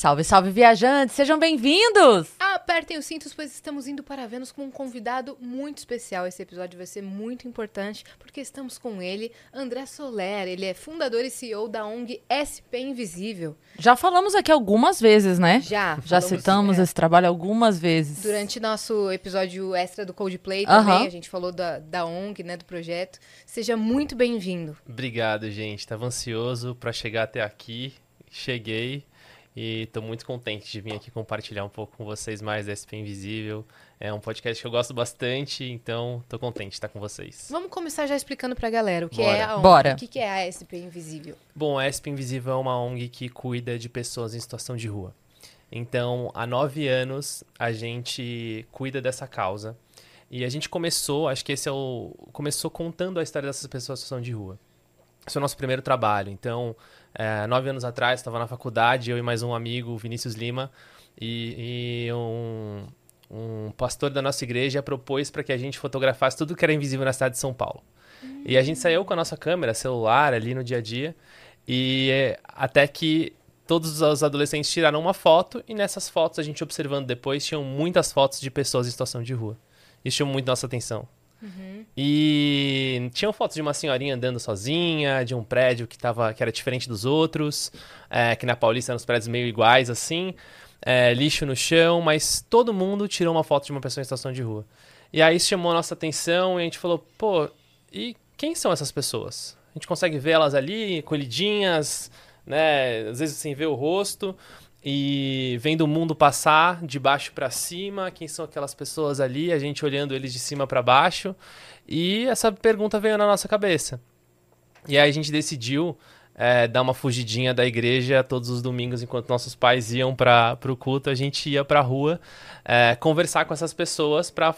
Salve, salve, viajantes! Sejam bem-vindos! Apertem os cintos, pois estamos indo para Vênus com um convidado muito especial. Esse episódio vai ser muito importante, porque estamos com ele, André Soler. Ele é fundador e CEO da ONG SP Invisível. Já falamos aqui algumas vezes, né? Já. Já falamos, citamos é, esse trabalho algumas vezes. Durante nosso episódio extra do Coldplay também, a gente falou da, da ONG, né, do projeto. Seja muito bem-vindo. Obrigado, gente. Tava ansioso para chegar até aqui. Cheguei e tô muito contente de vir aqui compartilhar um pouco com vocês mais da SP Invisível. É um podcast que eu gosto bastante, então tô contente de estar com vocês. Vamos começar já explicando pra galera o que Bora. é a ONG. Bora. O que que é a SP Invisível? Bom, a SP Invisível é uma ONG que cuida de pessoas em situação de rua. Então, há nove anos, a gente cuida dessa causa. E a gente começou, acho que esse é o. Começou contando a história dessas pessoas em situação de rua. Esse é o nosso primeiro trabalho. Então, é, nove anos atrás, estava na faculdade, eu e mais um amigo, Vinícius Lima, e, e um, um pastor da nossa igreja propôs para que a gente fotografasse tudo que era invisível na cidade de São Paulo. E a gente saiu com a nossa câmera, celular, ali no dia a dia, e é, até que todos os adolescentes tiraram uma foto, e nessas fotos, a gente observando depois, tinham muitas fotos de pessoas em situação de rua. Isso chamou muito nossa atenção. E tinham fotos de uma senhorinha andando sozinha, de um prédio que, tava, que era diferente dos outros, é, que na Paulista eram os prédios meio iguais assim, é, lixo no chão, mas todo mundo tirou uma foto de uma pessoa em situação de rua. E aí chamou a nossa atenção e a gente falou, pô, e quem são essas pessoas? A gente consegue ver elas ali, colhidinhas, né, às vezes sem ver o rosto, e vendo o mundo passar de baixo para cima, quem são aquelas pessoas ali, a gente olhando eles de cima para baixo, e essa pergunta veio na nossa cabeça. E aí a gente decidiu é, dar uma fugidinha da igreja todos os domingos, enquanto nossos pais iam para o culto, a gente ia para a rua é, conversar com essas pessoas para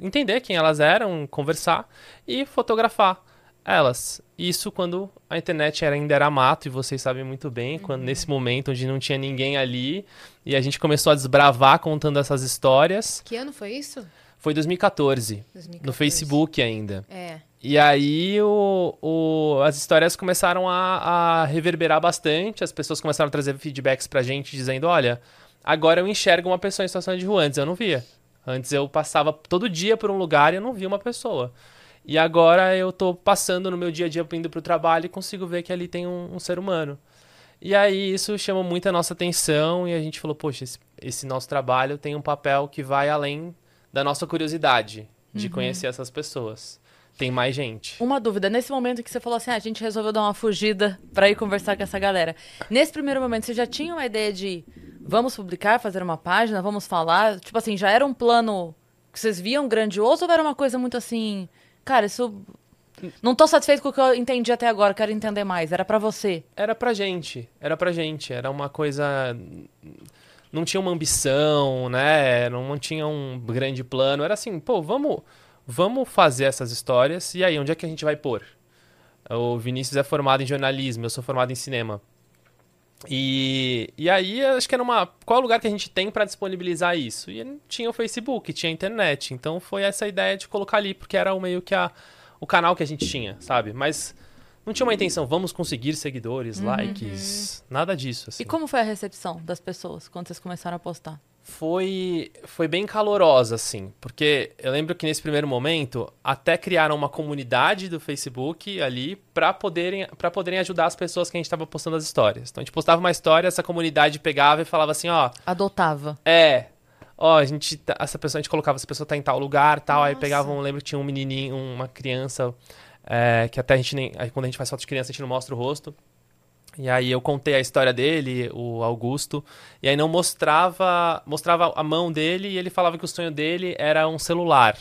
entender quem elas eram, conversar e fotografar elas. Isso quando a internet era, ainda era mato, e vocês sabem muito bem, quando nesse momento onde não tinha ninguém ali, e a gente começou a desbravar contando essas histórias. Que ano foi isso? Foi 2014, 2014. no Facebook ainda. É. E aí o, o- as histórias começaram a, a reverberar bastante, as pessoas começaram a trazer feedbacks pra gente dizendo, olha, agora eu enxergo uma pessoa em situação de rua, antes eu não via. Antes eu passava todo dia por um lugar e eu não via uma pessoa. E agora eu tô passando no meu dia a dia indo pro trabalho e consigo ver que ali tem um, um ser humano. E aí isso chamou muito a nossa atenção e a gente falou, poxa, esse, esse nosso trabalho tem um papel que vai além da nossa curiosidade de conhecer essas pessoas. Tem mais gente. Uma dúvida, nesse momento que você falou assim, ah, a gente resolveu dar uma fugida pra ir conversar com essa galera. Nesse primeiro momento, você já tinha uma ideia de vamos publicar, fazer uma página, vamos falar? Tipo assim, já era um plano que vocês viam grandioso ou era uma coisa muito assim, cara, isso. Não tô satisfeito com o que eu entendi até agora, quero entender mais. Era pra você. Era pra gente, era pra gente, era uma coisa. Não tinha uma ambição, né? Não tinha um grande plano. Era assim, pô, vamos, vamos fazer essas histórias e aí, onde é que a gente vai pôr? O Vinícius é formado em jornalismo, eu sou formado em cinema. E, e aí, acho que era uma. Qual é o lugar que a gente tem pra disponibilizar isso? E tinha o Facebook, tinha a internet. Então foi essa ideia de colocar ali, porque era o meio que a, o canal que a gente tinha, sabe? Mas não tinha uma intenção, vamos conseguir seguidores, likes, nada disso. Assim. E como foi a recepção das pessoas quando vocês começaram a postar? Foi, foi bem calorosa, assim, porque eu lembro que nesse primeiro momento até criaram uma comunidade do Facebook ali para poderem, pra poderem ajudar as pessoas que a gente estava postando as histórias. Então a gente postava uma história, essa comunidade pegava e falava assim, ó, Adotava. é. Ó, a gente. tá- Essa pessoa, a gente colocava, essa pessoa tá em tal lugar tal. Aí Nossa. pegavam, lembro que tinha um menininho, uma criança. é, que até a gente nem. aí Quando a gente faz foto de criança, a gente não mostra o rosto. E aí eu contei a história dele, o Augusto. E aí não mostrava. Mostrava a mão dele e ele falava que o sonho dele era um celular.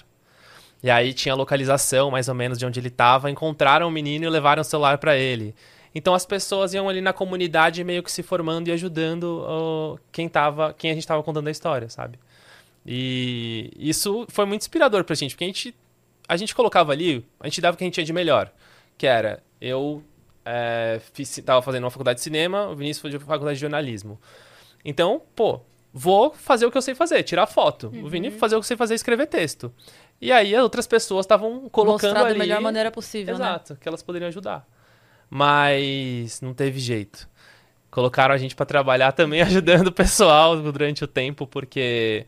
E aí tinha a localização, mais ou menos, de onde ele estava. Encontraram o menino e levaram o celular para ele. Então as pessoas iam ali na comunidade meio que se formando e ajudando quem, tava, quem a gente estava contando a história, sabe? E isso foi muito inspirador pra gente, porque a gente, a gente colocava ali, a gente dava o que a gente tinha de melhor. Que era, eu é, fiz, tava fazendo uma faculdade de cinema, o Vinícius foi de faculdade de jornalismo. Então, pô, vou fazer o que eu sei fazer, tirar foto. O Vini fazer o que eu sei fazer, escrever texto. E aí outras pessoas estavam colocando Mostrar ali... da melhor maneira possível, né? Exato, que elas poderiam ajudar. Mas não teve jeito. colocaram a gente para trabalhar também ajudando o pessoal durante o tempo, porque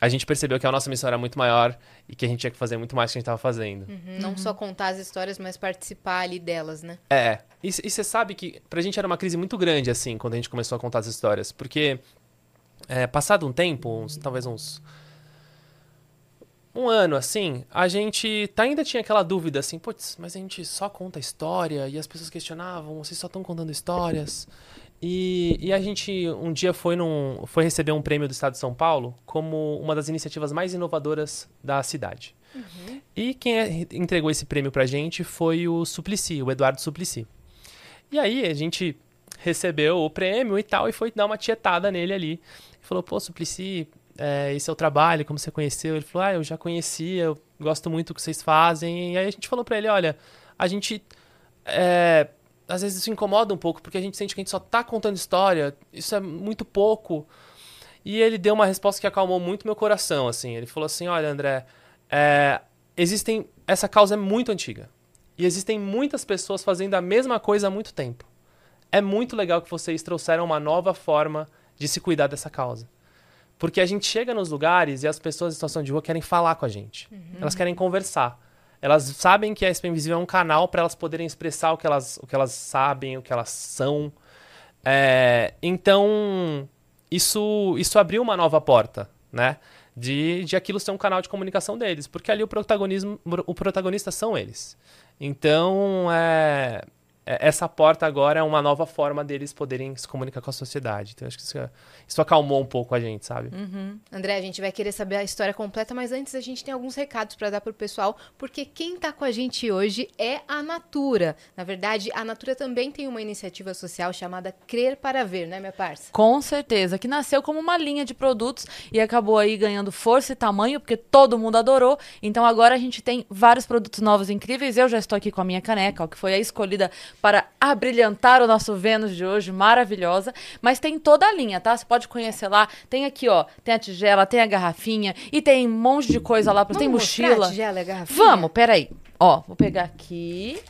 a gente percebeu que a nossa missão era muito maior e que a gente tinha que fazer muito mais do que a gente estava fazendo. Uhum, Não só contar as histórias, mas participar ali delas, né? É. E você sabe que pra gente era uma crise muito grande, assim, quando a gente começou a contar as histórias. Porque, é, passado um tempo, uns, talvez uns. Um ano, assim, a gente tá- ainda tinha aquela dúvida, assim, putz, mas a gente só conta história e as pessoas questionavam, vocês só estão contando histórias. E, e a gente um dia foi, num, foi receber um prêmio do Estado de São Paulo como uma das iniciativas mais inovadoras da cidade. E quem é- entregou esse prêmio pra gente foi o Suplicy, o Eduardo Suplicy. E aí a gente recebeu o prêmio e tal, e foi dar uma tietada nele ali. Falou, pô, Suplicy, é, esse é o trabalho, como você conheceu? Ele falou, ah, eu já conhecia, eu gosto muito do que vocês fazem. E aí a gente falou pra ele, olha, a gente... é, às vezes isso incomoda um pouco, porque a gente sente que a gente só tá contando história, isso é muito pouco. E ele deu uma resposta que acalmou muito meu coração, assim. Ele falou assim, olha, André, é, existem... Essa causa é muito antiga. E existem muitas pessoas fazendo a mesma coisa há muito tempo. É muito legal que vocês trouxeram uma nova forma de se cuidar dessa causa. Porque a gente chega nos lugares e as pessoas em situação de rua querem falar com a gente. Elas querem conversar. Elas sabem que a SP Invisível é um canal para elas poderem expressar o que elas, o que elas sabem, o que elas são. É, então, isso, isso abriu uma nova porta, né? De, de aquilo ser um canal de comunicação deles. Porque ali o protagonismo, o protagonista são eles. Então, é, essa porta agora é uma nova forma deles poderem se comunicar com a sociedade. Então, acho que isso, isso acalmou um pouco a gente, sabe? André, a gente vai querer saber a história completa, mas antes a gente tem alguns recados para dar pro pessoal, porque quem tá com a gente hoje é a Natura. Na verdade, a Natura também tem uma iniciativa social chamada Crer para Ver, né, minha parça? Com certeza, que nasceu como uma linha de produtos e acabou aí ganhando força e tamanho, porque todo mundo adorou. Então agora a gente tem vários produtos novos incríveis. Eu já estou aqui com a minha caneca, ó, que foi a escolhida para abrilhantar o nosso Vênus de hoje, maravilhosa. Mas tem toda a linha, tá? Você pode conhecer lá. Tem aqui, ó, tem a tigela, tem a garrafinha e tem um monte de coisa lá. Tem Vamos mostrar mochila. a tigela e a garrafinha? Vamos, peraí. Ó, vou pegar aqui.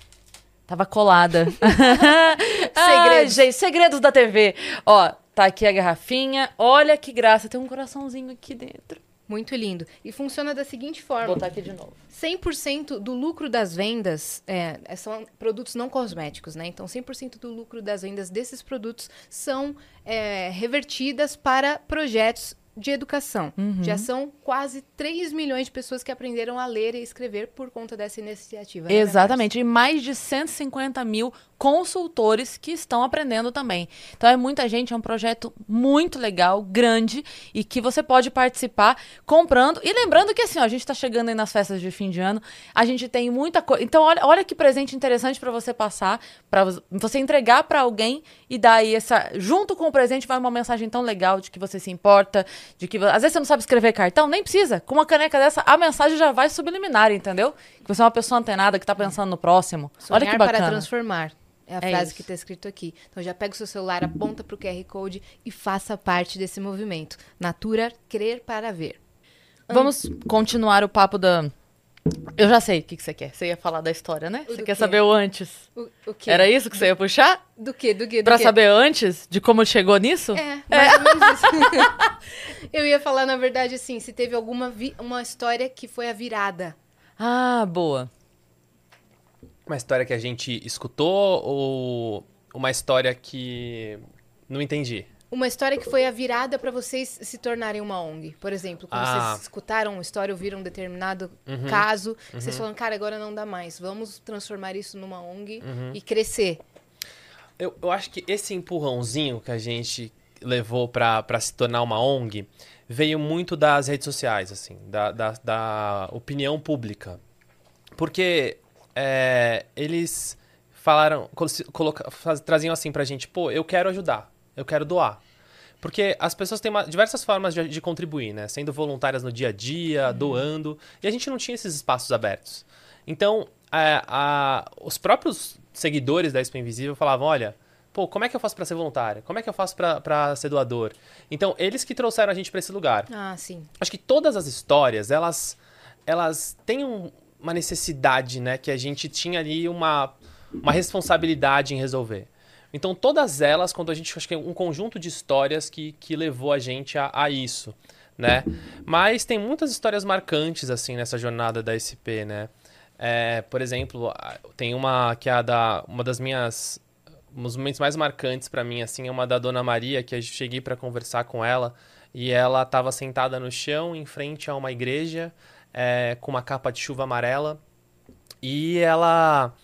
Tava colada. Ai, Segredos. gente, segredos da TV. Ó, tá aqui a garrafinha. Olha que graça. Tem um coraçãozinho aqui dentro. Muito lindo. E funciona da seguinte Vou forma: botar aqui de novo. 100% do lucro das vendas é, são produtos não cosméticos, né? Então, 100% do lucro das vendas desses produtos são é, revertidas para projetos de educação. Já são quase 3 milhões de pessoas que aprenderam a ler e escrever por conta dessa iniciativa. né, Exatamente. E mais de 150 mil consultores que estão aprendendo também. Então é muita gente, é um projeto muito legal, grande, e que você pode participar comprando. E lembrando que assim, ó, a gente está chegando aí nas festas de fim de ano, a gente tem muita coisa. Então, olha, olha que presente interessante para você passar, para você entregar para alguém e dar aí essa. Junto com o presente vai uma mensagem tão legal de que você se importa, de que. Às vezes você não sabe escrever cartão, nem precisa. Com uma caneca dessa, a mensagem já vai subliminar, entendeu? Que você é uma pessoa antenada que tá pensando no próximo. Sonhar olha que para bacana. transformar. É a É frase isso. que está escrito aqui. Então já pega o seu celular, aponta para o QR Code e faça parte desse movimento. Natura, crer para ver. Vamos continuar o papo da. Eu já sei o que, que você quer. Você ia falar da história, né? O Você quer quê? saber o antes. O, o quê? Era isso que você ia puxar? Do quê? Do quê? Do Pra quê? saber antes de como chegou nisso? É, mais ou menos isso. Eu ia falar, na verdade, assim, se teve alguma vi- uma história que foi a virada. Ah, boa. Uma história que a gente escutou ou uma história que não entendi? Uma história que foi a virada para vocês se tornarem uma ONG. Por exemplo, quando Ah. vocês escutaram uma história, ouviram um determinado caso, vocês falaram, cara, agora não dá mais. Vamos transformar isso numa ONG e crescer. Eu, eu acho que esse empurrãozinho que a gente levou pra pra se tornar uma ONG veio muito das redes sociais, assim, da, da, da opinião pública. Porque é, eles falaram, colo- coloca- faz- traziam assim pra gente, pô, eu quero ajudar, eu quero doar. Porque as pessoas têm uma- diversas formas de, de contribuir, né? Sendo voluntárias no dia a dia, doando. E a gente não tinha esses espaços abertos. Então, é, a- os próprios seguidores da Expo Invisível falavam, olha, pô, como é que eu faço pra ser voluntário? Como é que eu faço pra- pra ser doador? Então, eles que trouxeram a gente pra esse lugar. Ah, sim. Acho que todas as histórias, elas, elas têm um- uma necessidade, né? Que a gente tinha ali uma, uma responsabilidade em resolver. Então, todas elas, quando a gente. Acho que é um conjunto de histórias que, que levou a gente a, a isso, né? Mas tem muitas histórias marcantes, assim, nessa jornada da SP, né? É, por exemplo, tem uma que é a da. Uma das minhas. Um dos momentos mais marcantes para mim, assim, é uma da Dona Maria, que eu cheguei para conversar com ela. E ela estava sentada no chão, em frente a uma igreja, é, com uma capa de chuva amarela. E ela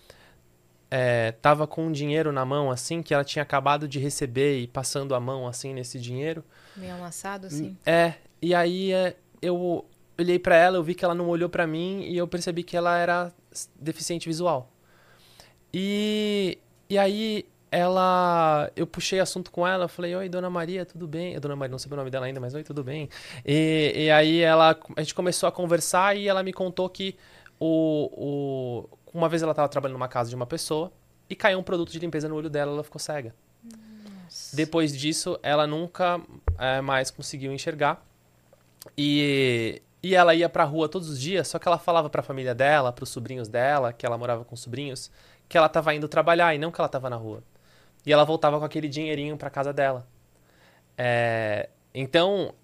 é, tava com um dinheiro na mão, assim, que ela tinha acabado de receber e passando a mão, assim, nesse dinheiro. Meio amassado, assim? É, e aí é, eu olhei para ela, eu vi que ela não olhou para mim e eu percebi que ela era deficiente visual. E, e aí ela eu puxei assunto com ela, falei, oi, dona Maria, tudo bem? Dona Maria, não sei o nome dela ainda, mas oi, tudo bem? E, e aí ela, a gente começou a conversar e ela me contou que o, o, uma vez ela estava trabalhando numa casa de uma pessoa e caiu um produto de limpeza no olho dela, ela ficou cega. Nossa. Depois disso, ela nunca é, mais conseguiu enxergar. E, e ela ia pra rua todos os dias, só que ela falava pra família dela, pros sobrinhos dela, que ela morava com sobrinhos, que ela estava indo trabalhar e não que ela estava na rua. E ela voltava com aquele dinheirinho pra casa dela. É, então,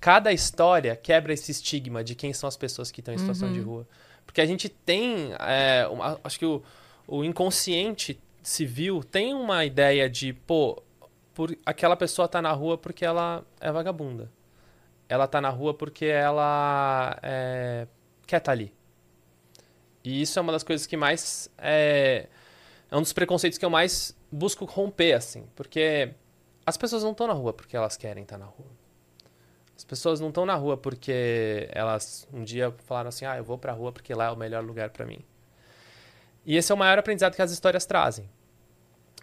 cada história quebra esse estigma de quem são as pessoas que estão em situação uhum. de rua. Porque a gente tem, é, uma, acho que o, o inconsciente civil tem uma ideia de, pô, por, aquela pessoa tá na rua porque ela é vagabunda. Ela tá na rua porque ela é, quer estar tá ali. E isso é uma das coisas que mais. É, é um dos preconceitos que eu mais busco romper, assim. Porque as pessoas não estão na rua porque elas querem estar tá na rua. As pessoas não estão na rua porque elas um dia falaram assim: ah, eu vou pra rua porque lá é o melhor lugar para mim. E esse é o maior aprendizado que as histórias trazem.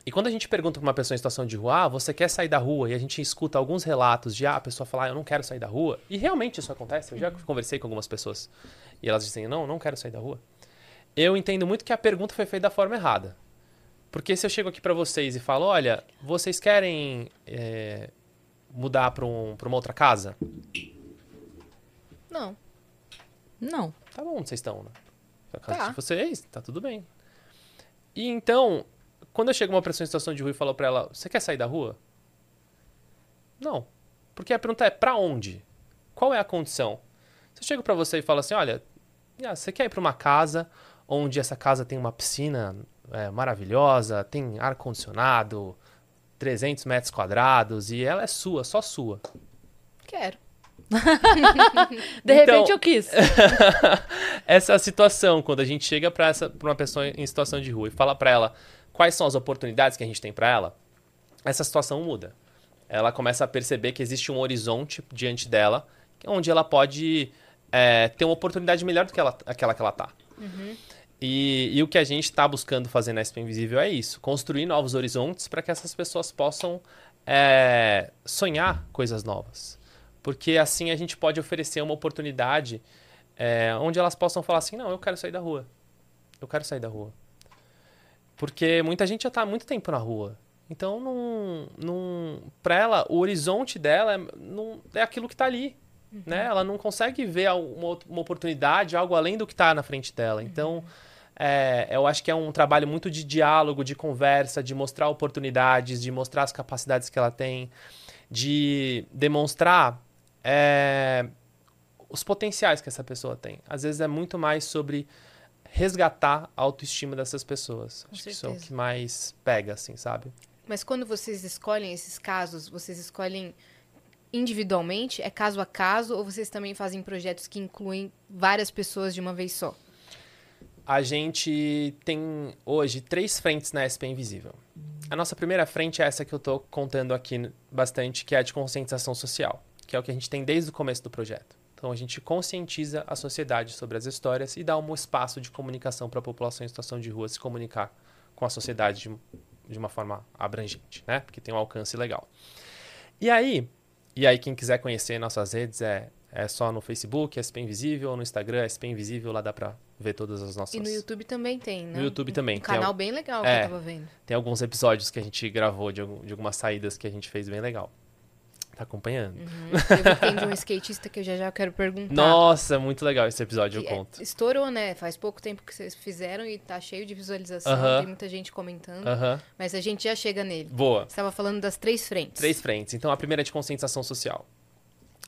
E quando a gente pergunta para uma pessoa em situação de rua, ah, você quer sair da rua? E a gente escuta alguns relatos de, ah, a pessoa falar, ah, eu não quero sair da rua. E realmente isso acontece. Eu já conversei com algumas pessoas e elas dizem, não, não quero sair da rua. Eu entendo muito que a pergunta foi feita da forma errada. Porque se eu chego aqui para vocês e falo, olha, vocês querem é, mudar para um, uma outra casa? Não. Não. Tá bom vocês estão, né? A casa tá. de vocês, tá tudo bem. E então, quando eu chego uma pessoa em situação de rua e falo pra ela, você quer sair da rua? Não. Porque a pergunta é, pra onde? Qual é a condição? Se eu chego pra você e falo assim, olha, ah, você quer ir pra uma casa onde essa casa tem uma piscina é, maravilhosa, tem ar-condicionado, 300 metros quadrados e ela é sua, só sua. Quero. de então, repente eu quis. essa é a situação, quando a gente chega para uma pessoa em situação de rua e fala para ela quais são as oportunidades que a gente tem para ela, essa situação muda. Ela começa a perceber que existe um horizonte diante dela, onde ela pode é, ter uma oportunidade melhor do que ela, aquela que ela está. Uhum. E, e, o que a gente está buscando fazer na SP Invisível é isso: construir novos horizontes para que essas pessoas possam é, sonhar coisas novas. Porque assim a gente pode oferecer uma oportunidade é, onde elas possam falar assim: não, eu quero sair da rua. Eu quero sair da rua. Porque muita gente já está há muito tempo na rua. Então, não, não, para ela, o horizonte dela é, não, é aquilo que está ali. Uhum. Né? Ela não consegue ver uma, uma oportunidade, algo além do que está na frente dela. Então. Uhum é, eu acho que é um trabalho muito de diálogo, de conversa, de mostrar oportunidades, de mostrar as capacidades que ela tem, de demonstrar é, os potenciais que essa pessoa tem. Às vezes é muito mais sobre resgatar a autoestima dessas pessoas. Com acho certeza. que isso é o que mais pega, assim, sabe? Mas quando vocês escolhem esses casos, vocês escolhem individualmente? É caso a caso? Ou vocês também fazem projetos que incluem várias pessoas de uma vez só? A gente tem hoje três frentes na SP Invisível. A nossa primeira frente é essa que eu estou contando aqui bastante, que é a de conscientização social, que é o que a gente tem desde o começo do projeto. Então a gente conscientiza a sociedade sobre as histórias e dá um espaço de comunicação para a população em situação de rua se comunicar com a sociedade de, de uma forma abrangente, né? Porque tem um alcance legal. E aí, e aí quem quiser conhecer nossas redes é é só no Facebook, SP Invisível, no Instagram, SP Invisível, lá dá pra ver todas as nossas... E no YouTube também tem, né? No YouTube também. Um canal bem legal é, que eu tava vendo. Tem alguns episódios que a gente gravou de, de algumas saídas que a gente fez bem legal. tá acompanhando. Uhum. Teve tem de um skatista que eu já já quero perguntar. Nossa, muito legal esse episódio, eu é- conto. estourou, né? Faz pouco tempo que vocês fizeram e tá cheio de visualização. Aham. Tem muita gente comentando. Mas a gente já chega nele. Boa. Você estava falando das três frentes. Três frentes. Então, a primeira é de conscientização social.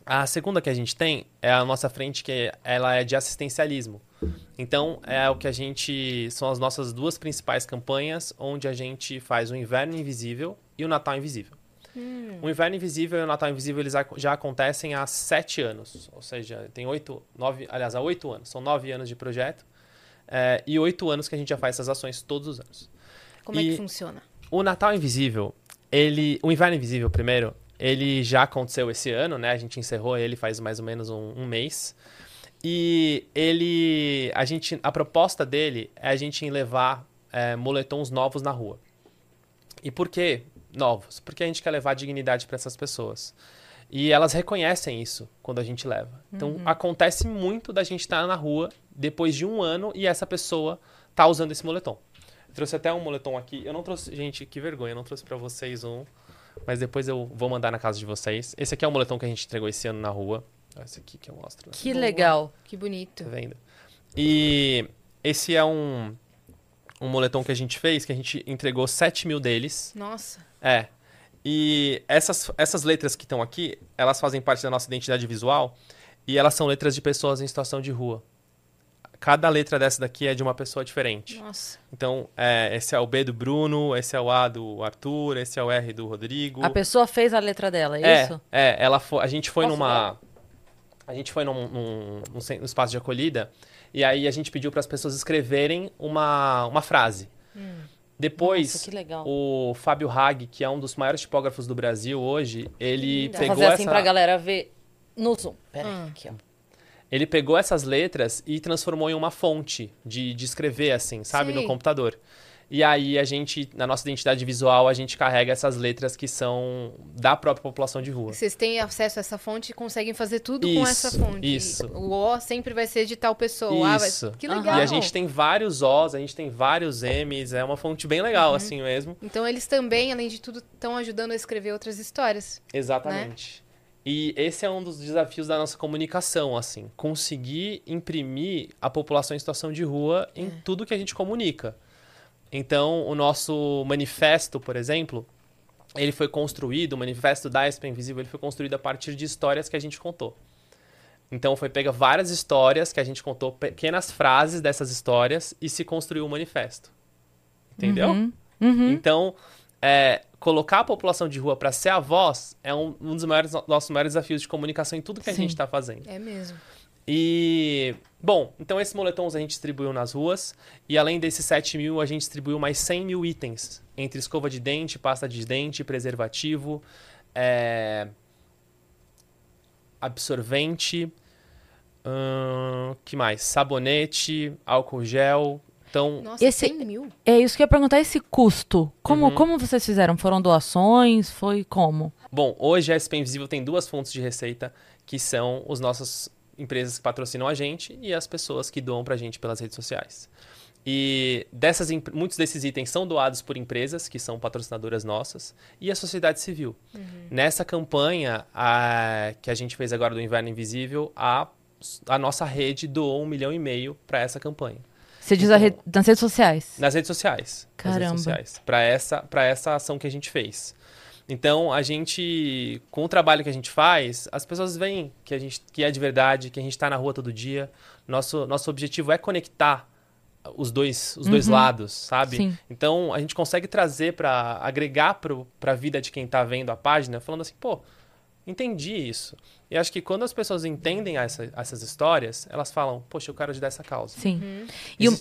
A segunda que a gente tem é a nossa frente, que ela é de assistencialismo. Então, é o que a gente... São as nossas duas principais campanhas, onde a gente faz o Inverno Invisível e o Natal Invisível. O Inverno Invisível e o Natal Invisível, eles já acontecem há sete anos. Ou seja, tem oito, nove... Aliás, há oito anos. São nove anos de projeto. é, e oito anos que a gente já faz essas ações todos os anos. Como é E- que funciona? O Natal Invisível, ele. O Inverno Invisível, primeiro, ele já aconteceu esse ano, né? A gente encerrou ele faz mais ou menos um, um mês. E ele. A, gente, a proposta dele é a gente levar é, moletons novos na rua. E por que novos? Porque a gente quer levar dignidade para essas pessoas. E elas reconhecem isso quando a gente leva. Então acontece muito da gente estar na rua depois de um ano e essa pessoa tá usando esse moletom. Eu trouxe até um moletom aqui. Eu não trouxe, gente, que vergonha, eu não trouxe para vocês um, mas depois eu vou mandar na casa de vocês. Esse aqui é o moletom que a gente entregou esse ano na rua. Esse aqui que eu mostro. né? Que Boa. legal. Que bonito. Tá vendo? E esse é um um moletom que a gente fez, que a gente entregou 7 mil deles. Nossa. É. E essas, essas letras que estão aqui, elas fazem parte da nossa identidade visual e elas são letras de pessoas em situação de rua. Cada letra dessa daqui é de uma pessoa diferente. Nossa. Então, é, esse é o B do Bruno, esse é o A do Arthur, esse é o R do Rodrigo. A pessoa fez a letra dela, é, é, isso? é, ela foi, a gente foi Posso numa a gente foi num, num, num espaço de acolhida e aí a gente pediu para as pessoas escreverem uma, uma frase. Depois, Nossa, o Fábio Hag, que é um dos maiores tipógrafos do Brasil hoje, ele linda. Vou pegou fazer assim essa pra galera ver no Zoom. Pera aí, Ah. aqui, ó. ele pegou essas letras e transformou em uma fonte de, de escrever, assim, sabe, Sim. no computador. E aí a gente, na nossa identidade visual, a gente carrega essas letras que são da própria população de rua. Vocês têm acesso a essa fonte e conseguem fazer tudo com Isso, essa fonte. isso. O O sempre vai ser de tal pessoa. Ah, vai- Isso. Que Aham. legal. E a gente tem vários Os, a gente tem vários M's, é uma fonte bem legal, Uhum. assim mesmo. Então eles também, além de tudo, estão ajudando a escrever outras histórias. Exatamente. E esse é um dos desafios da nossa comunicação, assim, conseguir imprimir a população em situação de rua em É. tudo que a gente comunica. Então, o nosso manifesto, por exemplo, ele foi construído, o manifesto da SP Invisível, ele foi construído a partir de histórias que a gente contou. Então, foi pega várias histórias que a gente contou, pequenas frases dessas histórias e se construiu um manifesto. Entendeu? Uhum. Uhum. Então, é, colocar a população de rua para ser a voz é um, um dos maiores, nossos maiores desafios de comunicação em tudo que a Sim. gente está fazendo. É mesmo. E, bom, então esses moletons a gente distribuiu nas ruas e além desses 7 mil, a gente distribuiu mais 100 mil itens, entre escova de dente, pasta de dente, preservativo, é, absorvente, hum, que mais? Sabonete, álcool gel. Então, Nossa, Esse- 100 mil? É isso que eu ia perguntar, esse custo. Como, Uhum. como vocês fizeram? Foram doações? Foi como? Bom, hoje a SP Invisível tem duas fontes de receita, que são as nossas empresas que patrocinam a gente e as pessoas que doam pra gente pelas redes sociais. E dessas, muitos desses itens são doados por empresas que são patrocinadoras nossas e a sociedade civil. Nessa campanha a- que a gente fez agora do Inverno Invisível, a, a nossa rede doou um milhão e meio para essa campanha. Você diz a Então- rede- nas redes sociais. Nas redes sociais. Caramba. Para essa, pra essa ação que a gente fez. Então, a gente, com o trabalho que a gente faz, as pessoas veem que, a gente, que é de verdade, que a gente está na rua todo dia. Nosso, nosso objetivo é conectar os dois, os dois Uhum. lados, sabe? Sim. Então, a gente consegue trazer para agregar para a vida de quem está vendo a página, falando assim, pô, entendi isso. E acho que quando as pessoas entendem essa- essas histórias, elas falam, poxa, eu quero ajudar essa causa. Sim. E o-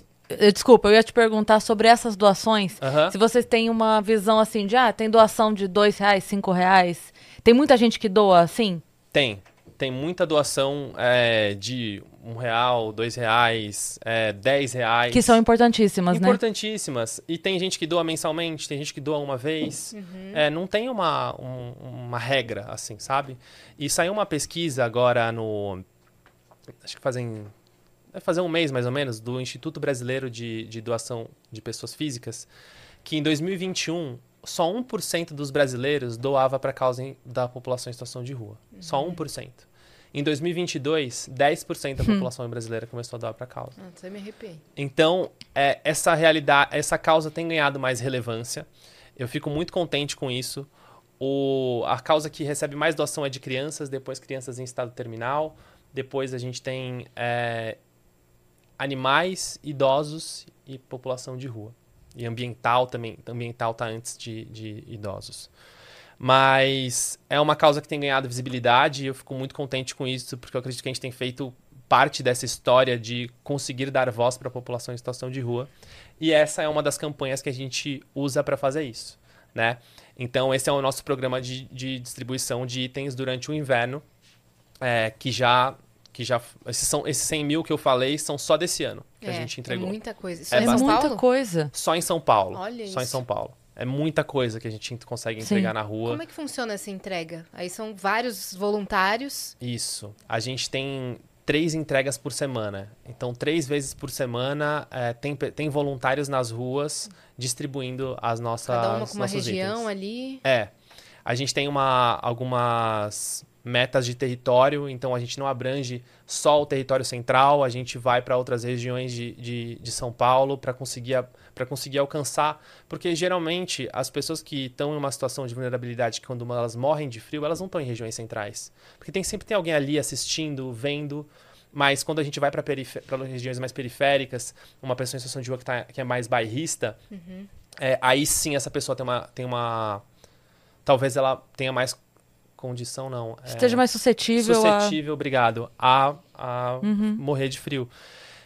desculpa, eu ia te perguntar sobre essas doações. Se vocês têm uma visão assim de, ah, tem doação de dois reais, cinco reais. Tem muita gente que doa assim? Tem. Tem muita doação é, de um real, dois reais, é, dez reais. Que são importantíssimas, né? importantíssimas. E tem gente que doa mensalmente, tem gente que doa uma vez. É, não tem uma, um- uma regra, assim, sabe? E saiu uma pesquisa agora no. Acho que fazem. Vai fazer um mês mais ou menos, do Instituto Brasileiro de, de Doação de Pessoas Físicas, que em 2021, só 1% dos brasileiros doava para a causa da população em situação de rua. Só 1%. Em 2022, 10% da população brasileira começou a doar para a causa. Ah, você me arrepiei. Então, é, essa realidade, essa causa tem ganhado mais relevância. Eu fico muito contente com isso. O, a causa que recebe mais doação é de crianças, depois crianças em estado terminal, depois a gente tem é, animais, idosos e população de rua. E ambiental também. Ambiental está antes de, de idosos. Mas é uma causa que tem ganhado visibilidade e eu fico muito contente com isso, porque eu acredito que a gente tem feito parte dessa história de conseguir dar voz para a população em situação de rua. E essa é uma das campanhas que a gente usa para fazer isso, né? Então, esse é o nosso programa de, de distribuição de itens durante o inverno, é, que já... Que já esses, são, esses 100 mil que eu falei são só desse ano que a É, gente entregou. É muita coisa. Isso É é, É em São muita Paulo? coisa. Só em São Paulo. Olha só em isso. São Paulo. É muita coisa que a gente consegue Sim. entregar na rua. Como é que funciona essa entrega? Aí são vários voluntários. Isso. A gente tem três entregas por semana. Então, três vezes por semana é, tem, tem voluntários nas ruas distribuindo as nossas Cada uma com uma nossos região itens. ali. É. A gente tem uma, algumas metas de território, então a gente não abrange só o território central, a gente vai para outras regiões de, de, de São Paulo para conseguir, para conseguir alcançar, porque geralmente as pessoas que estão em uma situação de vulnerabilidade, quando elas morrem de frio, elas não estão em regiões centrais. Porque tem, sempre tem alguém ali assistindo, vendo, mas quando a gente vai para regiões mais periféricas, uma pessoa em situação de rua que, tá, que é mais bairrista, é, aí sim essa pessoa tem uma, tem uma. Talvez ela tenha mais condição, não. é, Esteja mais suscetível, a... suscetível, obrigado, a, a morrer de frio.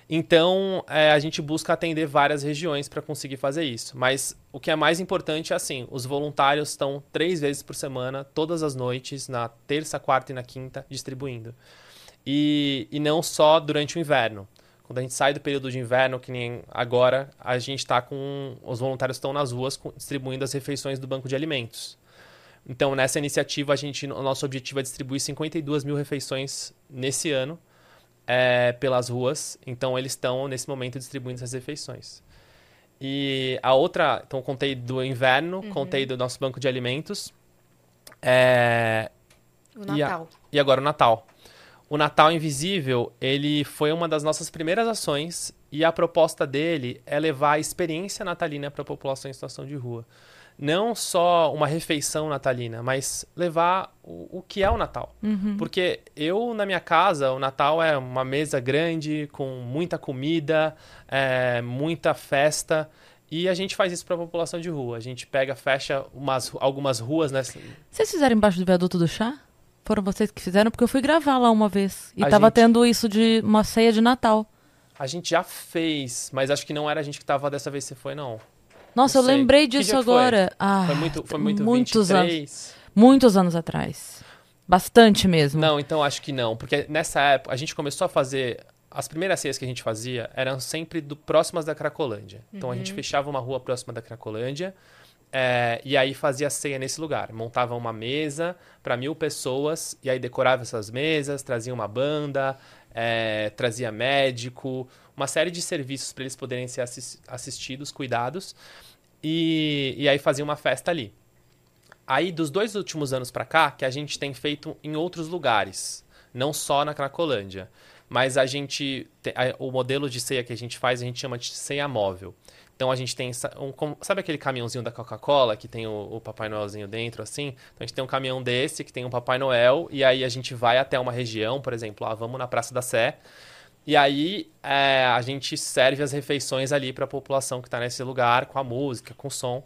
Então, é, a gente busca atender várias regiões para conseguir fazer isso. Mas o que é mais importante é assim: os voluntários estão três vezes por semana, todas as noites, na terça, quarta e na quinta, distribuindo. E, e não só durante o inverno. Quando a gente sai do período de inverno, que nem agora, a gente está com. Os voluntários estão nas ruas distribuindo as refeições do banco de alimentos. Então, nessa iniciativa, a gente, o nosso objetivo é distribuir 52 mil refeições nesse ano é, pelas ruas. Então, eles estão, nesse momento, distribuindo essas refeições. E a outra, então, contei do inverno, contei do nosso banco de alimentos. É, O E a- Natal. e agora o Natal. O Natal Invisível, ele foi uma das nossas primeiras ações e a proposta dele é levar a experiência natalina para a população em situação de rua. Não só uma refeição natalina, mas levar o, o que é o Natal. Porque eu, na minha casa, o Natal é uma mesa grande, com muita comida, é, muita festa. E a gente faz isso para a população de rua. A gente pega, fecha umas, algumas ruas, né? Vocês fizeram embaixo do viaduto do chá? Foram vocês que fizeram? Porque eu fui gravar lá uma vez. E A tava gente- tendo isso de uma ceia de Natal. A gente já fez, mas acho que não era a gente que tava dessa vez você foi, não. Nossa, eu lembrei disso que foi? agora. Ah, Foi muito, foi muito muitos 23. anos. Muitos anos atrás. Bastante mesmo. Não, então acho que não, porque nessa época a gente começou a fazer as primeiras ceias que a gente fazia eram sempre do próximas da Cracolândia. Então a gente fechava uma rua próxima da Cracolândia é, e aí fazia ceia nesse lugar. Montava uma mesa para mil pessoas e aí decorava essas mesas, trazia uma banda, é, trazia médico, uma série de serviços para eles poderem ser assis- assistidos, cuidados e, e aí fazia uma festa ali. Aí, dos dois últimos anos pra cá, que a gente tem feito em outros lugares, não só na Cracolândia, mas a gente, o modelo de ceia que a gente faz, a gente chama de ceia móvel. Então a gente tem, um, sabe aquele caminhãozinho da Coca-Cola que tem o, o Papai Noelzinho dentro, assim? Então a gente tem um caminhão desse que tem um Papai Noel e aí a gente vai até uma região, por exemplo, ah, vamos na Praça da Sé, e aí é, a gente serve as refeições ali para a população que está nesse lugar, com a música, com o som.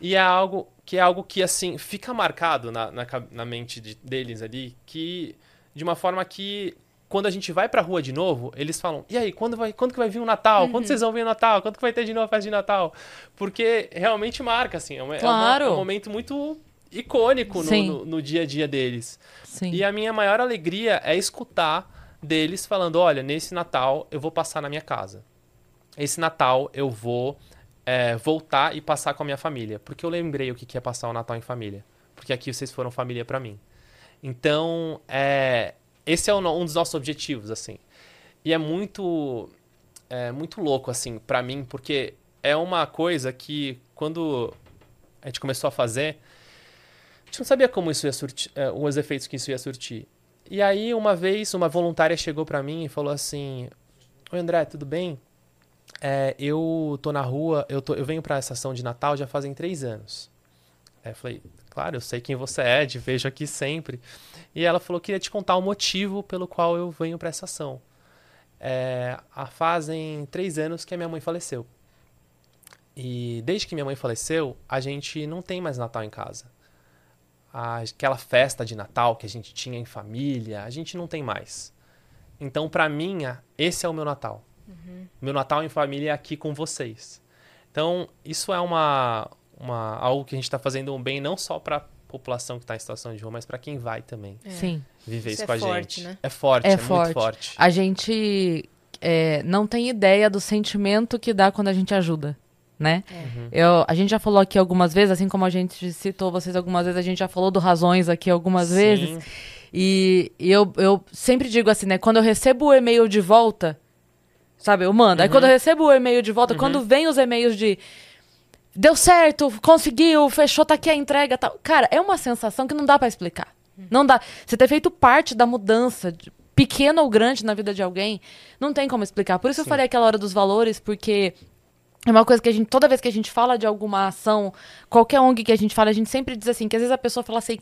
E é algo que é algo que assim fica marcado na, na, na mente de- deles ali, que de uma forma que quando a gente vai pra rua de novo, eles falam: "E aí, quando vai, quando que vai vir o Natal? Quando vocês vão vir o Natal? Quando que vai ter de novo a festa de Natal?" Porque realmente marca assim, é, uma- é uma- Claro. é um momento muito icônico no, no, no dia a dia deles. Sim. E a minha maior alegria é escutar deles falando: olha, nesse Natal eu vou passar na minha casa. Esse Natal eu vou é, voltar e passar com a minha família. Porque eu lembrei o que é passar o Natal em família. Porque aqui vocês foram família pra mim. Então, é, esse é um dos nossos objetivos, assim. E é muito, é muito louco, assim, pra mim, porque é uma coisa que quando a gente começou a fazer, a gente não sabia como isso ia surtir, eh, os efeitos que isso ia surtir. E aí, uma vez, uma voluntária chegou pra mim e falou assim: Oi, André, tudo bem? É, eu tô na rua, eu, tô, eu venho pra estação de Natal já fazem três anos. Aí eu falei, claro, eu sei quem você é, te vejo aqui sempre. E ela falou que queria te contar o motivo pelo qual eu venho pra essa ação. É, há fazem três anos que a minha mãe faleceu. E desde que minha mãe faleceu, a gente não tem mais Natal em casa. Aquela festa de Natal que a gente tinha em família, a gente não tem mais. Então, pra mim, esse é o meu Natal. Meu Natal em família é aqui com vocês. Então, isso é uma, uma algo que a gente está fazendo um bem não só para a população que está em situação de rua, mas para quem vai também Sim. viver Isso isso, é com a forte, gente. né? É forte, É é, forte. muito forte. A gente é, não tem ideia do sentimento que dá quando a gente ajuda, né? Uhum. Eu, a gente já falou aqui algumas vezes, assim como a gente citou vocês algumas vezes, a gente já falou do Razões aqui algumas Sim. vezes. E, e eu, eu sempre digo assim, né? Quando eu recebo o e-mail de volta, sabe, eu mando. Aí quando eu recebo o e-mail de volta, quando vem os e-mails de deu certo, conseguiu, fechou, tá aqui a entrega, tal. Cara, é uma sensação que não dá pra explicar. Não dá. Você ter feito parte da mudança, de- pequena ou grande, na vida de alguém, não tem como explicar. Por isso eu Sim. falei aquela hora dos valores, porque é uma coisa que a gente, toda vez que a gente fala de alguma ação, qualquer ONG que a gente fala, a gente sempre diz assim, que às vezes a pessoa fala assim,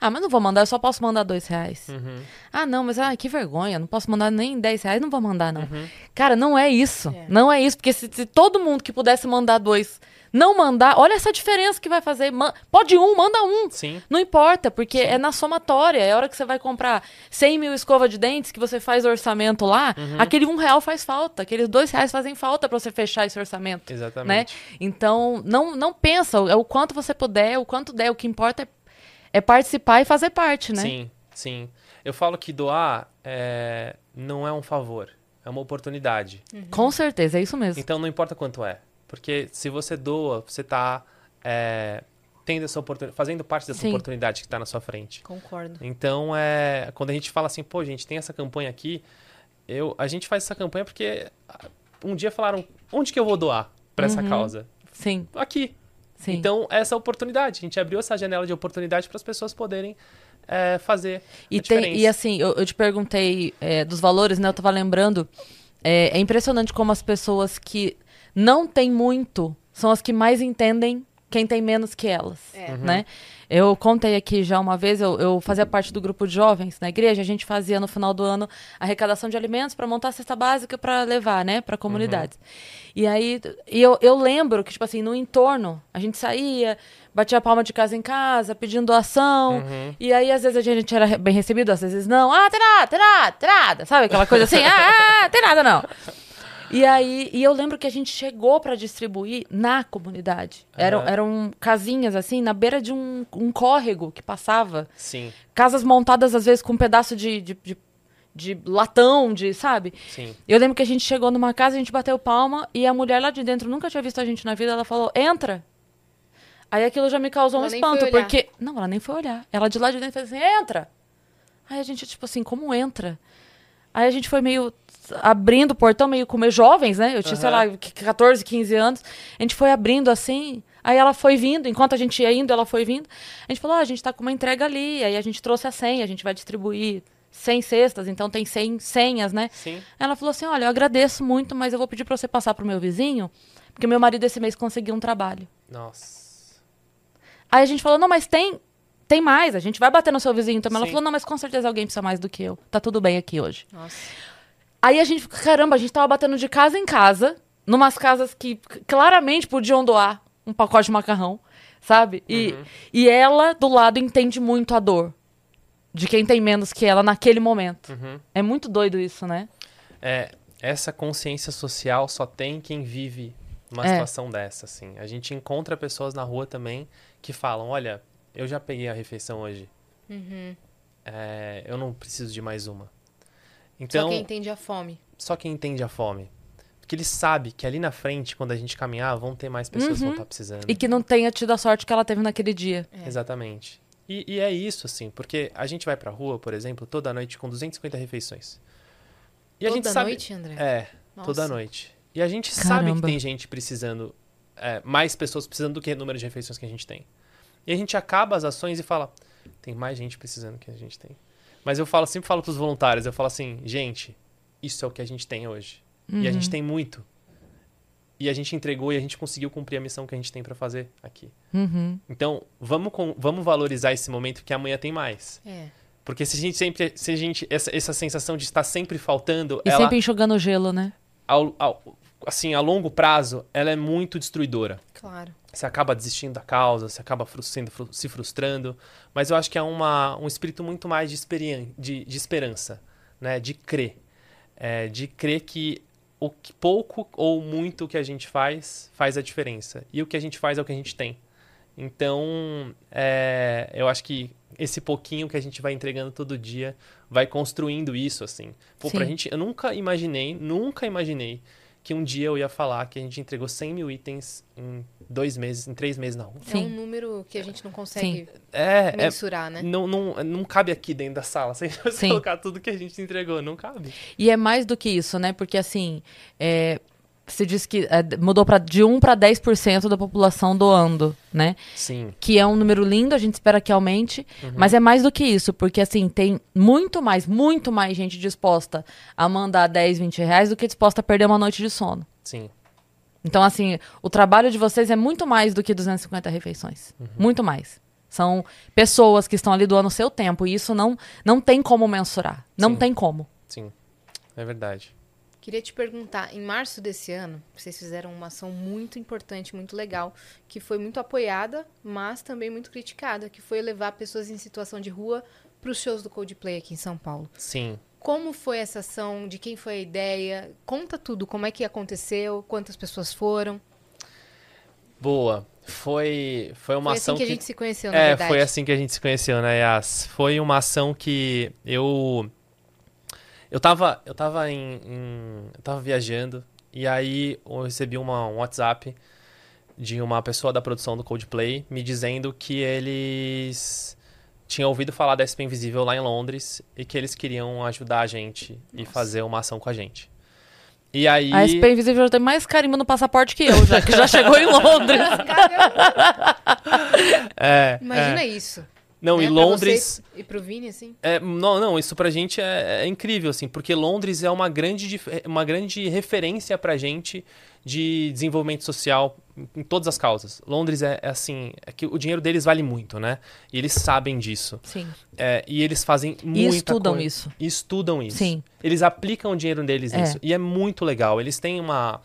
ah, mas não vou mandar, eu só posso mandar dois reais. Uhum. Ah, não, mas ah, que vergonha, não posso mandar nem 10 reais, não vou mandar, não. Cara, não é isso. Não é isso, porque se, se todo mundo que pudesse mandar dois não mandar, olha essa diferença que vai fazer. Pode um, manda um. Sim. Não importa, porque é na somatória. É a hora que você vai comprar 100 mil escova de dentes, que você faz orçamento lá, aquele um real faz falta, aqueles dois reais fazem falta pra você fechar esse orçamento. Né? Exatamente. Então, não, não pensa, é o quanto você puder, o quanto der. O que importa é, é participar e fazer parte, né? Sim, sim. Eu falo que doar é, não é um favor, é uma oportunidade. Com certeza, é isso mesmo. Então não importa quanto é. Porque se você doa, você está tendo essa oportunidade, fazendo parte dessa Sim. oportunidade que está na sua frente. Concordo. Então, é, quando a gente fala assim, pô, gente, tem essa campanha aqui, eu, a gente faz essa campanha porque ah, um dia falaram, onde que eu vou doar para essa Uhum. causa? Sim, Aqui. sim. Então, essa oportunidade, a gente abriu essa janela de oportunidade para as pessoas poderem é, fazer E, tem, e assim, eu, eu te perguntei é, dos valores, né? Eu tava lembrando. É, é impressionante como as pessoas que não têm muito são as que mais entendem quem tem menos que elas, É. Uhum. né? Eu contei aqui já uma vez, eu, eu fazia parte do grupo de jovens na igreja, a gente fazia no final do ano arrecadação de alimentos para montar a cesta básica para levar, né, para comunidades. E aí, e eu, eu lembro que, tipo assim, no entorno, a gente saía, batia palma de casa em casa, pedindo doação, Uhum. e aí às vezes a gente era bem recebido, às vezes não. Ah, tem nada, tem nada, tem nada, sabe aquela coisa assim? ah, ah, tem nada não. E aí, e eu lembro que a gente chegou para distribuir na comunidade. Eram, Aham. eram casinhas, assim, na beira de um, um córrego que passava. Sim, Casas montadas, às vezes, com um pedaço de, de, de, de latão, de, sabe? sim. Eu lembro que a gente chegou numa casa, a gente bateu palma, e a mulher lá de dentro nunca tinha visto a gente na vida, ela falou, entra. Aí aquilo já me causou Ela um espanto, porque... Não, ela nem foi olhar. Ela de lá de dentro fez assim, entra. Aí a gente, tipo assim, como entra? Aí a gente foi meio abrindo o portão, meio como jovens, né? Eu tinha, sei lá, Aham. 14, 15 anos. A gente foi abrindo assim. Aí ela foi vindo, enquanto a gente ia indo, ela foi vindo. A gente falou, ah, a gente tá com uma entrega ali. Aí a gente trouxe a senha, a gente vai distribuir 100 cestas, então tem 100 senhas, né? Sim. Ela falou assim: Olha, eu agradeço muito, mas eu vou pedir pra você passar pro meu vizinho, porque meu marido esse mês conseguiu um trabalho. Nossa. Aí a gente falou: Não, mas tem, tem mais, a gente vai bater no seu vizinho também. Ela Sim. falou: Não, mas com certeza alguém precisa mais do que eu. Tá tudo bem aqui hoje. Nossa. Aí a gente, caramba, a gente tava batendo de casa em casa, numas casas que claramente podiam doar um pacote de macarrão, sabe? E, Uhum. e ela, do lado, entende muito a dor de quem tem menos que ela naquele momento. Uhum. É muito doido isso, né? É, essa consciência social só tem quem vive uma É. situação dessa, assim. A gente encontra pessoas na rua também que falam, olha, eu já peguei a refeição hoje. Uhum. É, eu não preciso de mais uma. Só Então, quem entende a fome. só quem entende a fome. Porque ele sabe que ali na frente, quando a gente caminhar, vão ter mais pessoas que vão Uhum. estar precisando. E que não tenha tido a sorte que ela teve naquele dia. É. Exatamente. E, e é isso, assim, porque a gente vai pra rua, por exemplo, toda noite com 250 refeições. E a Toda gente sabe. noite, André? É, Nossa. toda noite. E a gente sabe que Caramba. tem gente precisando é, mais pessoas precisando do que o número de refeições que a gente tem. E a gente acaba as ações e fala, tem mais gente precisando que a gente tem. Mas eu falo, sempre falo pros voluntários, eu falo assim, gente, isso é o que a gente tem hoje. E a gente tem muito. E a gente entregou e a gente conseguiu cumprir a missão que a gente tem para fazer aqui. Uhum. Então, vamos, com, vamos valorizar esse momento que amanhã tem mais. É. Porque se a gente sempre. Se a gente. Essa, essa sensação de estar sempre faltando, E ela, sempre enxugando gelo, né? ao, ao- assim, a longo prazo, ela é muito destruidora. Claro. Você acaba desistindo da causa, você acaba sendo se frustrando. Mas eu acho que é uma, um espírito muito mais de, de, de esperança, né? De crer. É, de crer que o que pouco ou muito que a gente faz, faz a diferença. E o que a gente faz é o que a gente tem. Então, é, eu acho que esse pouquinho que a gente vai entregando todo dia vai construindo isso, assim. Pô, pra gente, eu nunca imaginei, nunca imaginei que um dia eu ia falar que a gente entregou 100 mil itens em dois meses, em três meses na rua. É Sim. um número que a gente não consegue É, é mensurar, né? não, não, não cabe aqui dentro da sala. Se a gente Sim. colocar tudo que a gente entregou, não cabe. E é mais do que isso, né? Porque assim, é, você disse que é, mudou pra, de 1 para 10% da população doando, né? Sim. Que é um número lindo, a gente espera que aumente, mas é mais do que isso, porque assim, tem muito mais, muito mais gente disposta a mandar 10, 20 reais do que disposta a perder uma noite de sono. Sim. Então, assim, o trabalho de vocês é muito mais do que 250 refeições. Muito mais. São pessoas que estão ali doando o seu tempo, e isso não, não tem como mensurar. Não Sim. tem como. Sim. É verdade. Queria te perguntar, em março desse ano, vocês fizeram uma ação muito importante, muito legal, que foi muito apoiada, mas também muito criticada, que foi levar pessoas em situação de rua para os shows do Coldplay aqui em São Paulo. Sim. Como foi essa ação? De quem foi a ideia? Conta tudo, como é que aconteceu, quantas pessoas foram. Boa. Foi, foi uma foi assim ação que a que gente se conheceu, na É, verdade. foi assim que a gente se conheceu, né, Yas? Foi uma ação que eu. Eu tava, eu tava em, em- Eu tava viajando e aí eu recebi uma, um WhatsApp de uma pessoa da produção do Coldplay me dizendo que eles tinham ouvido falar da SP Invisível lá em Londres e que eles queriam ajudar a gente e fazer uma ação com a gente. E aí. A SP Invisível já tem mais carimbo no passaporte que eu, já, que já chegou em Londres. É, Imagina é. isso. Não, né? e Londres. você E pro Vini, assim. É, não, não, isso pra gente é, é incrível, assim, porque Londres é uma grande, é uma grande referência pra gente de desenvolvimento social em todas as causas. Londres é, é assim, é que o dinheiro deles vale muito, né? E eles sabem disso. Sim. É, e eles fazem muita E estudam coisa. isso. E estudam isso. Sim. Eles aplicam o dinheiro deles É. nisso. E é muito legal. Eles têm uma.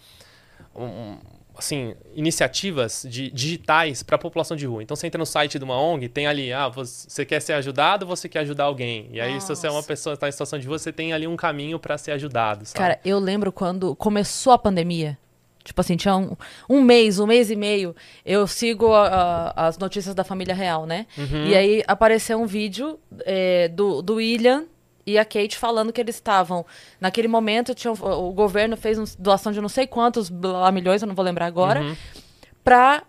um- assim, iniciativas de, digitais para a população de rua. Então você entra no site de uma ONG, tem ali, ah, você quer ser ajudado, você quer ajudar alguém. E aí, se você é uma Nossa. pessoa que está em situação de rua, você tem ali um caminho para ser ajudado, sabe? Cara, eu lembro quando começou a pandemia. Tipo assim, tinha um, um mês, um mês e meio. Eu sigo a- a- as notícias da família real, né? Uhum. E aí apareceu um vídeo é, do, do William e a Kate falando que eles estavam. Naquele momento, tinham, o governo fez uma doação de não sei quantos blá, milhões, eu não vou lembrar agora, Uhum. para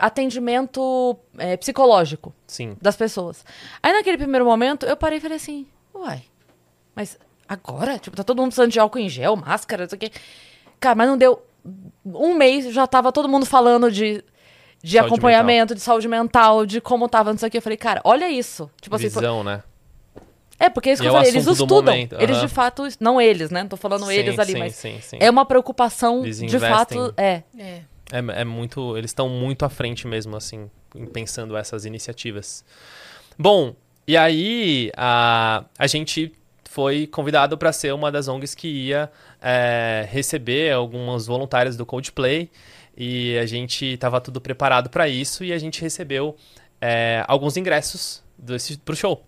atendimento é, psicológico Sim. das pessoas. Aí naquele primeiro momento, eu parei e falei assim, uai, mas agora? Tipo, tá todo mundo precisando de álcool em gel, máscara, não sei o quê. Cara, mas não deu um mês, já tava todo mundo falando de, de Saúde acompanhamento, de saúde mental, de como tava, não sei o quê. Eu falei, cara, olha isso. Tipo assim, foi- Visão, né? É, porque é isso que é eu falei, eles estudam. momento, Eles de fato, não eles, né? Não tô falando Sim, eles ali, sim, mas sim, sim. é uma preocupação de fato, é. É. É, é muito. Eles estão muito à frente mesmo, assim, pensando essas iniciativas. Bom, e aí a, a gente foi convidado para ser uma das ONGs que ia é, receber alguns voluntários do Coldplay. E a gente estava tudo preparado para isso e a gente recebeu é, alguns ingressos para o show,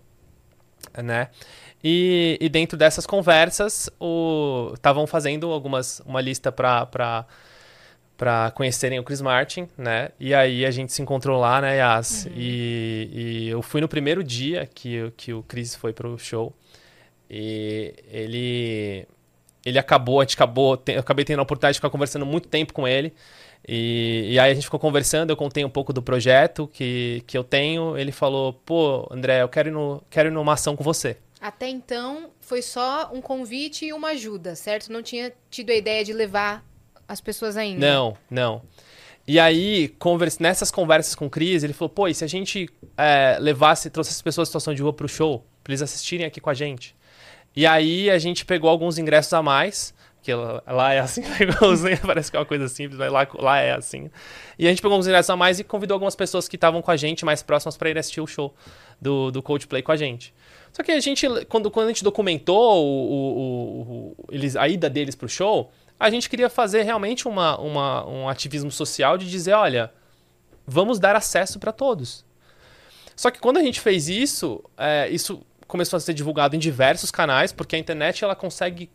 né? E, e dentro dessas conversas, estavam fazendo algumas uma lista para para conhecerem o Chris Martin, né? E aí a gente se encontrou lá, né, Yas? E, e eu fui no primeiro dia que, que o Chris foi pro show. E ele ele acabou, a gente acabou, te- eu acabei tendo a oportunidade de ficar conversando muito tempo com ele. E, e aí a gente ficou conversando, eu contei um pouco do projeto que, que eu tenho. Ele falou, pô, André, eu quero ir, no, quero ir numa ação com você. Até então, foi só um convite e uma ajuda, certo? Não tinha tido a ideia de levar as pessoas ainda. Não, não. E aí, conversa, nessas conversas com o Cris, ele falou, pô, e se a gente é, levasse, trouxesse as pessoas em situação de rua pro show, pra eles assistirem aqui com a gente? E aí a gente pegou alguns ingressos a mais, que lá, é assim, parece que é uma coisa simples, mas lá, lá é assim. E a gente pegou alguns ingressos a mais e convidou algumas pessoas que estavam com a gente, mais próximas, para ir assistir o show do, do Coldplay com a gente. Só que a gente, quando, quando a gente documentou o, o, o, eles, a ida deles pro show, a gente queria fazer realmente uma, uma, um ativismo social de dizer, olha, vamos dar acesso para todos. Só que quando a gente fez isso, é, isso começou a ser divulgado em diversos canais, porque a internet ela consegue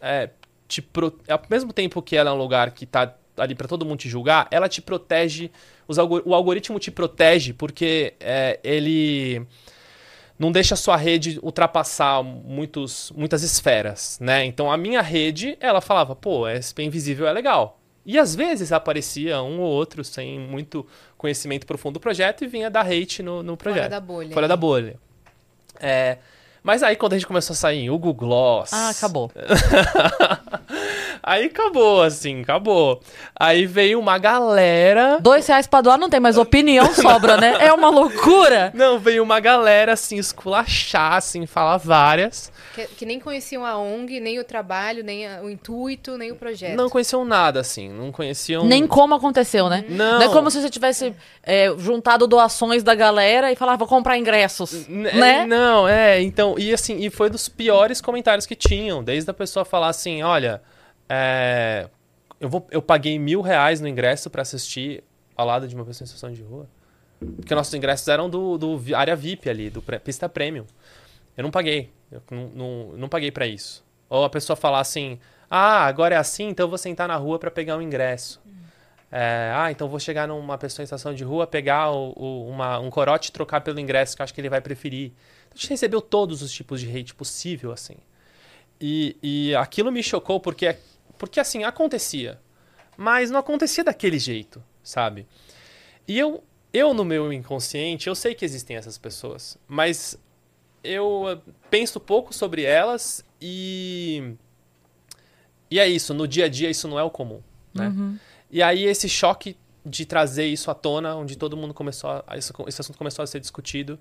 é, te pro... ao mesmo tempo que ela é um lugar que está ali para todo mundo te julgar, ela te protege, algor... o algoritmo te protege porque é, ele não deixa a sua rede ultrapassar muitos, muitas esferas, né? Então a minha rede, ela falava, pô, SP Invisível é legal. E às vezes aparecia um ou outro sem muito conhecimento profundo do projeto e vinha dar hate no, no projeto. Fora da bolha. Fora da bolha. É, mas aí quando a gente começou a sair em Google Gloss... Ah, acabou. Aí acabou, assim, acabou. Aí veio uma galera. Dois reais pra doar não tem, mas opinião sobra, né? É uma loucura. Não, veio uma galera, assim, esculachar, assim, falar várias. Que, que, nem conheciam a ONG, nem o trabalho, nem a, o intuito, nem o projeto. Não conheciam nada, assim. Não conheciam. Nem como aconteceu, né? Não. Não é como se você tivesse é, juntado doações da galera e falava, vou comprar ingressos. N né? Não, é. Então, e assim, e foi dos piores comentários que tinham. Desde a pessoa falar assim: olha. É, eu, vou, eu paguei mil reais no ingresso para assistir ao lado de uma pessoa em situação de rua. Porque nossos ingressos eram do, do área VIP ali, do pista premium. Eu não paguei. Eu não, não, não paguei para isso. Ou a pessoa falar assim: ah, agora é assim, então eu vou sentar na rua para pegar um ingresso. É, ah, então vou chegar numa pessoa em situação de rua, pegar o, o, uma, um corote e trocar pelo ingresso que eu acho que ele vai preferir. Então, a gente recebeu todos os tipos de hate possível, assim. E, e aquilo me chocou porque porque assim, acontecia. Mas não acontecia daquele jeito, sabe? E eu, eu no meu inconsciente, eu sei que existem essas pessoas, mas eu eh, penso pouco sobre elas e. E é isso, no dia a dia isso não é o comum, né? Uhum. E aí esse choque de trazer isso à tona, onde todo mundo começou a, esse, esse assunto começou a ser discutido,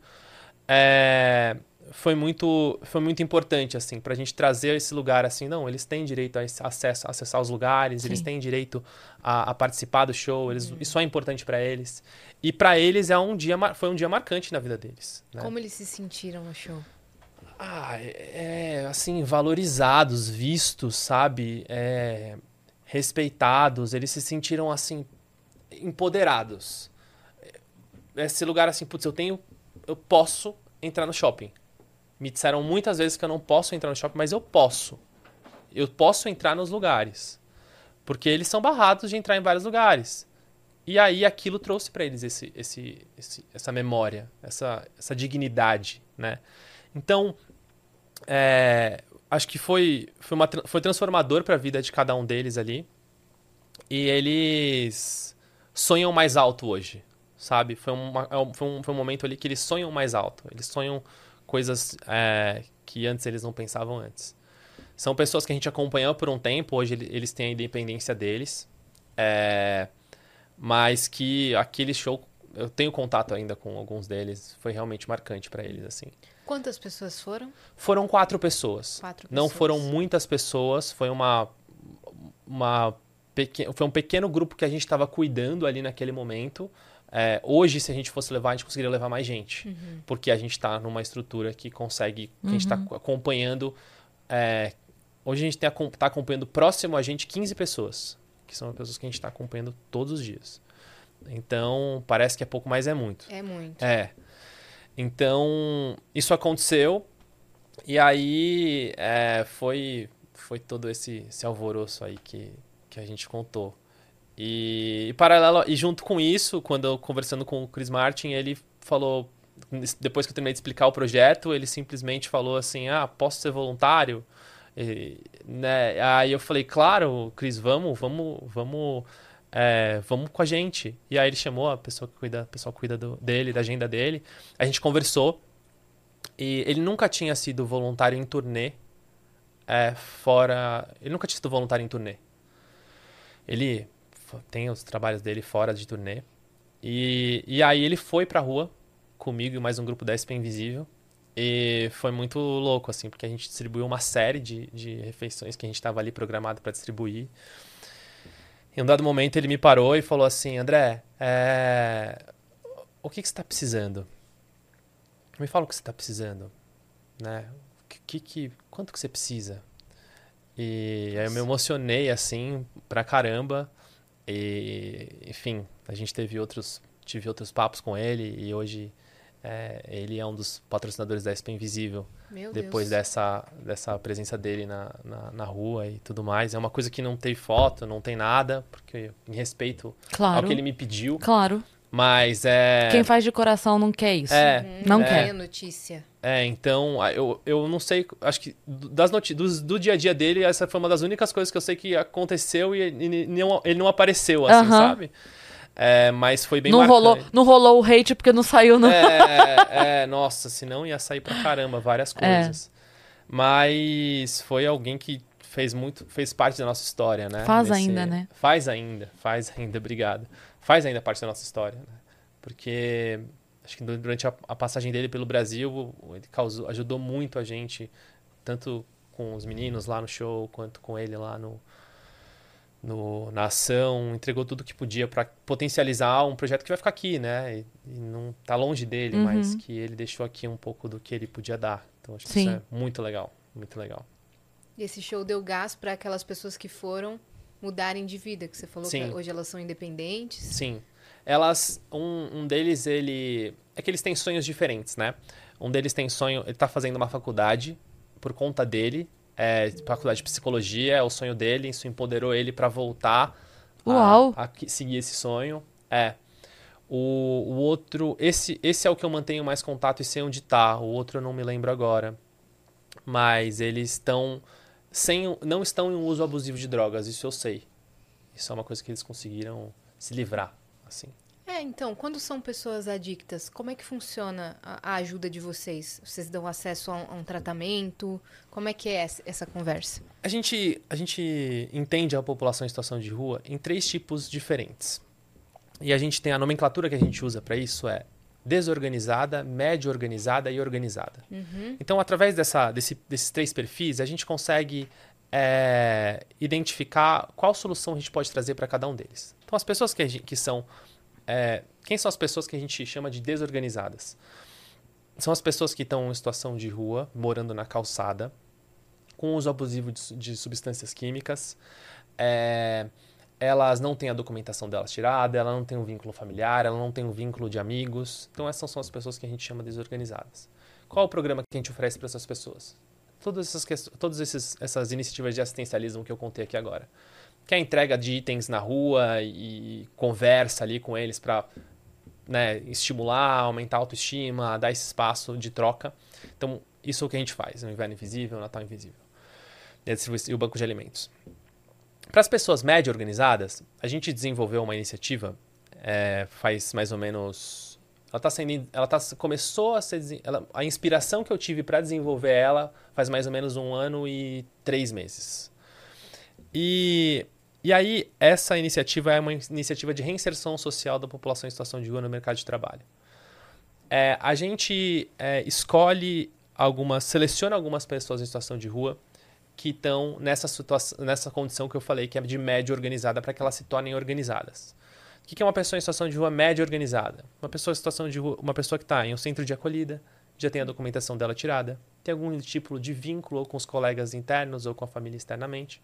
é, foi muito, foi muito importante, assim, pra gente trazer esse lugar, assim, não, eles têm direito a acesso, a acessar os lugares, Sim. eles têm direito a, a, participar do show, eles, uhum. isso é importante para eles. E para eles é um dia, foi um dia marcante na vida deles. Né? Como eles se sentiram no show? Ah, é, assim, valorizados, vistos, sabe? É, respeitados, eles se sentiram, assim, empoderados. Esse lugar, assim, putz, eu tenho, eu posso entrar no shopping me disseram muitas vezes que eu não posso entrar no shopping, mas eu posso. Eu posso entrar nos lugares. Porque eles são barrados de entrar em vários lugares. E aí aquilo trouxe para eles esse, esse, esse, essa memória, essa, essa dignidade, né? Então, é, acho que foi, foi, uma, foi transformador para a vida de cada um deles ali. E eles sonham mais alto hoje, sabe? Foi, uma, é foi, um, foi um momento ali que eles sonham mais alto. Eles sonham coisas é, que antes eles não pensavam antes. São pessoas que a gente acompanhou por um tempo, hoje eles têm a independência deles, é, mas que aquele show, eu tenho contato ainda com alguns deles, foi realmente marcante para eles, assim. Quantas pessoas foram? Foram quatro pessoas. Quatro pessoas. Não foram muitas pessoas, foi uma, uma pequen... foi um pequeno grupo que a gente estava cuidando ali naquele momento. É, hoje, se a gente fosse levar, a gente conseguiria levar mais gente. Uhum. Porque a gente está numa estrutura que consegue. Que uhum. a gente está uhum. acompanhando. É, hoje a gente está acompanhando próximo a gente 15 pessoas. Que são pessoas que a gente está acompanhando todos os dias. Então, parece que é pouco, mas é muito. É muito. É. Então, isso aconteceu. E aí é, foi, foi todo esse, esse alvoroço aí que, que a gente contou. E, paralelo e junto com isso, quando eu conversando com o Chris Martin, ele falou depois que eu terminei de explicar o projeto, ele simplesmente falou assim: "Ah, posso ser voluntário?" E, né? Aí eu falei: "Claro, Chris, vamos, vamos, vamos é, vamos com a gente. E aí ele chamou a pessoa que cuida, a pessoa cuida do, dele, da agenda dele. A gente conversou. E ele nunca tinha sido voluntário em turnê é, fora. Ele nunca tinha sido voluntário em turnê. Ele tem os trabalhos dele fora de turnê. E, e aí ele foi pra rua comigo e mais um grupo da SP Invisível. E foi muito louco, assim, porque a gente distribuiu uma série de, de refeições que a gente estava ali programado para distribuir. Em um dado momento ele me parou e falou assim: André, é... o que, que você está precisando? Me fala o que você está precisando. Né? Que, que, quanto que você precisa? E aí eu me emocionei assim pra caramba. E, enfim, a gente teve outros, tive outros papos com ele e hoje é, ele é um dos patrocinadores da SP Invisível. Meu depois Deus. dessa, dessa presença dele na, na, na, rua e tudo mais. É uma coisa que não tem foto, não tem nada, porque em respeito claro. ao que ele me pediu. Claro. Mas é. Quem faz de coração não quer isso. É. Uhum, não é. quer. notícia. É, então, eu, eu não sei, acho que das notícias, do, do, dia a dia dele, essa foi uma das únicas coisas que eu sei que aconteceu e, e, e não, ele não apareceu, assim, sabe? É, mas foi bem não marcante. rolou, não rolou o hate porque não saiu no... É, é, nossa, senão ia sair pra caramba várias É. coisas. Mas foi alguém que fez muito, fez parte da nossa história, né? Faz ainda, né? Faz ainda, faz ainda, obrigado. Faz ainda parte da nossa história, né? Porque acho que durante a, a passagem dele pelo Brasil, ele causou, ajudou muito a gente, tanto com os meninos lá no show, quanto com ele lá no, no, na ação, entregou tudo que podia para potencializar um projeto que vai ficar aqui, né? E, e não tá longe dele, Uhum. mas que ele deixou aqui um pouco do que ele podia dar. Então acho que Sim. isso é muito legal, muito legal. E esse show deu gás para aquelas pessoas que foram mudarem de vida, que você falou Sim. que hoje elas são independentes. Sim. Elas, um, um deles, ele. É que eles têm sonhos diferentes, né? Um deles tem sonho. Ele tá fazendo uma faculdade por conta dele. É, faculdade de psicologia, é o sonho dele. Isso empoderou ele para voltar a- Uau. A, que- seguir esse sonho. É. O, o outro. Esse, esse é o que eu mantenho mais contato e sei onde tá. O outro eu não me lembro agora. Mas eles estão. Sem, não estão em um uso abusivo de drogas, isso eu sei. Isso é uma coisa que eles conseguiram se livrar, assim. É, então, quando são pessoas adictas, como é que funciona a, a ajuda de vocês? Vocês dão acesso a um, a um tratamento? Como é que é essa, essa conversa? A gente, a gente entende a população em situação de rua em três tipos diferentes. E a gente tem a nomenclatura que a gente usa para isso é desorganizada, médio organizada e organizada. Uhum. Então, através dessa, desse- desses três perfis, a gente consegue é, identificar qual solução a gente pode trazer para cada um deles. Então, as pessoas que, gente- que são. é, quem são as pessoas que a gente chama de desorganizadas? São as pessoas que estão em situação de rua, morando na calçada, com uso abusivo de, de substâncias químicas. é, elas não têm a documentação delas tirada, ela não tem um vínculo familiar, ela não tem um vínculo de amigos. Então, essas são as pessoas que a gente chama de desorganizadas. Qual o programa que a gente oferece para essas pessoas? Todas essas, todas esses, essas iniciativas de assistencialismo que eu contei aqui agora. Que é a entrega de itens na rua e conversa ali com eles para né, estimular, aumentar a autoestima, dar esse espaço de troca. Então, isso é o que a gente faz no Inverno Invisível, Natal Invisível. E o Banco de Alimentos. Para as pessoas médio organizadas, a gente desenvolveu uma iniciativa é, faz mais ou menos. Ela tá sendo. Ela tá, começou a ser. ela- a inspiração que eu tive para desenvolver ela faz mais ou menos um ano e três meses. E, e aí, essa iniciativa é uma iniciativa de reinserção social da população em situação de rua no mercado de trabalho. É, a gente é, escolhe algumas, seleciona algumas pessoas em situação de rua que estão nessa situação, nessa condição que eu falei, que é de média organizada, para que elas se tornem organizadas. O que é uma pessoa em situação de rua média organizada? Uma pessoa em situação de rua, uma pessoa que está em um centro de acolhida, já tem a documentação dela tirada, tem algum tipo de vínculo ou com os colegas internos ou com a família externamente,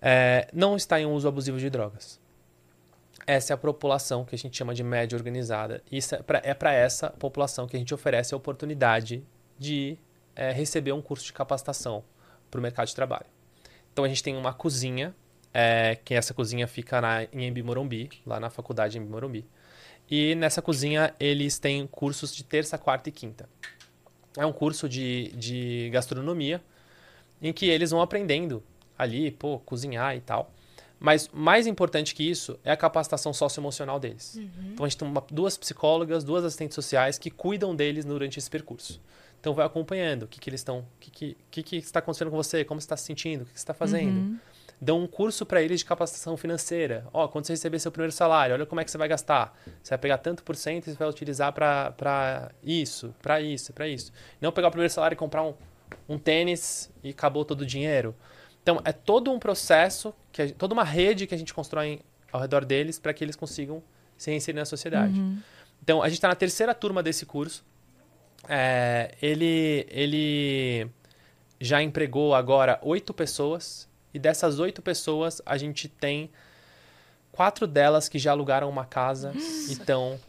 é, não está em um uso abusivo de drogas. Essa é a população que a gente chama de média organizada. Isso é para essa população que a gente oferece a oportunidade de é, receber um curso de capacitação para o mercado de trabalho. Então a gente tem uma cozinha, é, que essa cozinha fica na, em Embi Morumbi, lá na faculdade em Embi Morumbi. E nessa cozinha eles têm cursos de terça, quarta e quinta. É um curso de, de gastronomia em que eles vão aprendendo ali, pô, cozinhar e tal. Mas mais importante que isso é a capacitação socioemocional deles. Então a gente tem uma- duas psicólogas, duas assistentes sociais que cuidam deles durante esse percurso. Então vai acompanhando o que, que eles estão, o que, que, que, que está acontecendo com você, como você está se sentindo, o que, que você está fazendo. Uhum. dão um curso para eles de capacitação financeira. Ó, quando você receber seu primeiro salário, olha como é que você vai gastar. Você vai pegar tanto por cento e você vai utilizar para isso, para isso, para isso. Não pegar o primeiro salário e comprar um, um tênis e acabou todo o dinheiro. Então, é todo um processo, que a, toda uma rede que a gente constrói ao redor deles para que eles consigam se reinserir na sociedade. Uhum. Então, a gente está na terceira turma desse curso. É, ele, ele já empregou agora oito pessoas. E dessas oito pessoas, a gente tem quatro delas que já alugaram uma casa e estão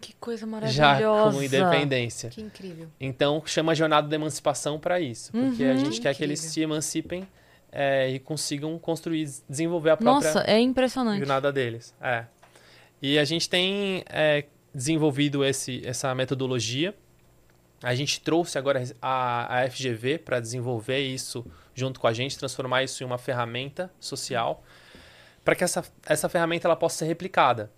Que coisa já maravilhosa. com independência. Que incrível. Então, chama a jornada da emancipação para isso. Porque a Uhum. gente quer que eles Incrível. se emancipem é, e consigam construir, desenvolver a própria Nossa, é impressionante. jornada deles. É. E a gente tem é, desenvolvido esse, essa metodologia. A gente trouxe agora a, a FGV para desenvolver isso junto com a gente, transformar isso em uma ferramenta social, para que essa, essa ferramenta ela possa ser replicada.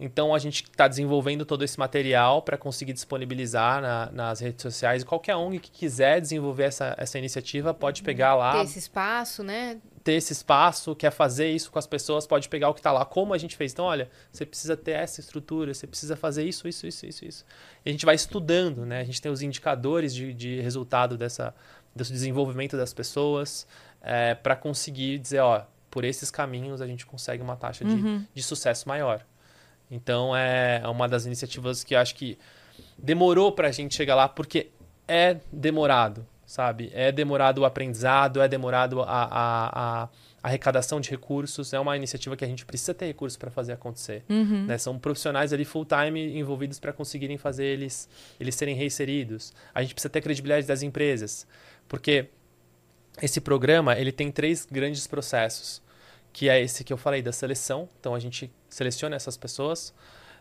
Então a gente está desenvolvendo todo esse material para conseguir disponibilizar na- nas redes sociais. Qualquer ONG que quiser desenvolver essa, essa iniciativa pode pegar lá, Ter esse espaço, né? ter esse espaço, quer fazer isso com as pessoas, pode pegar o que está lá, como a gente fez. Então, olha, você precisa ter essa estrutura, você precisa fazer isso, isso, isso, isso, isso. E a gente vai estudando, né? A gente tem os indicadores de, de resultado dessa, desse desenvolvimento das pessoas para conseguir dizer, ó, por esses caminhos a gente consegue uma taxa de, Uhum. de sucesso maior. Então, é uma das iniciativas que eu acho que demorou para a gente chegar lá, porque é demorado, sabe? É demorado o aprendizado, é demorado a, a, a arrecadação de recursos. É uma iniciativa que a gente precisa ter recursos para fazer acontecer. Uhum. né? São profissionais ali full-time envolvidos para conseguirem fazer eles, eles serem reinseridos. A gente precisa ter credibilidade das empresas, porque esse programa ele tem três grandes processos, que é esse que eu falei da seleção. Então a gente seleciona essas pessoas.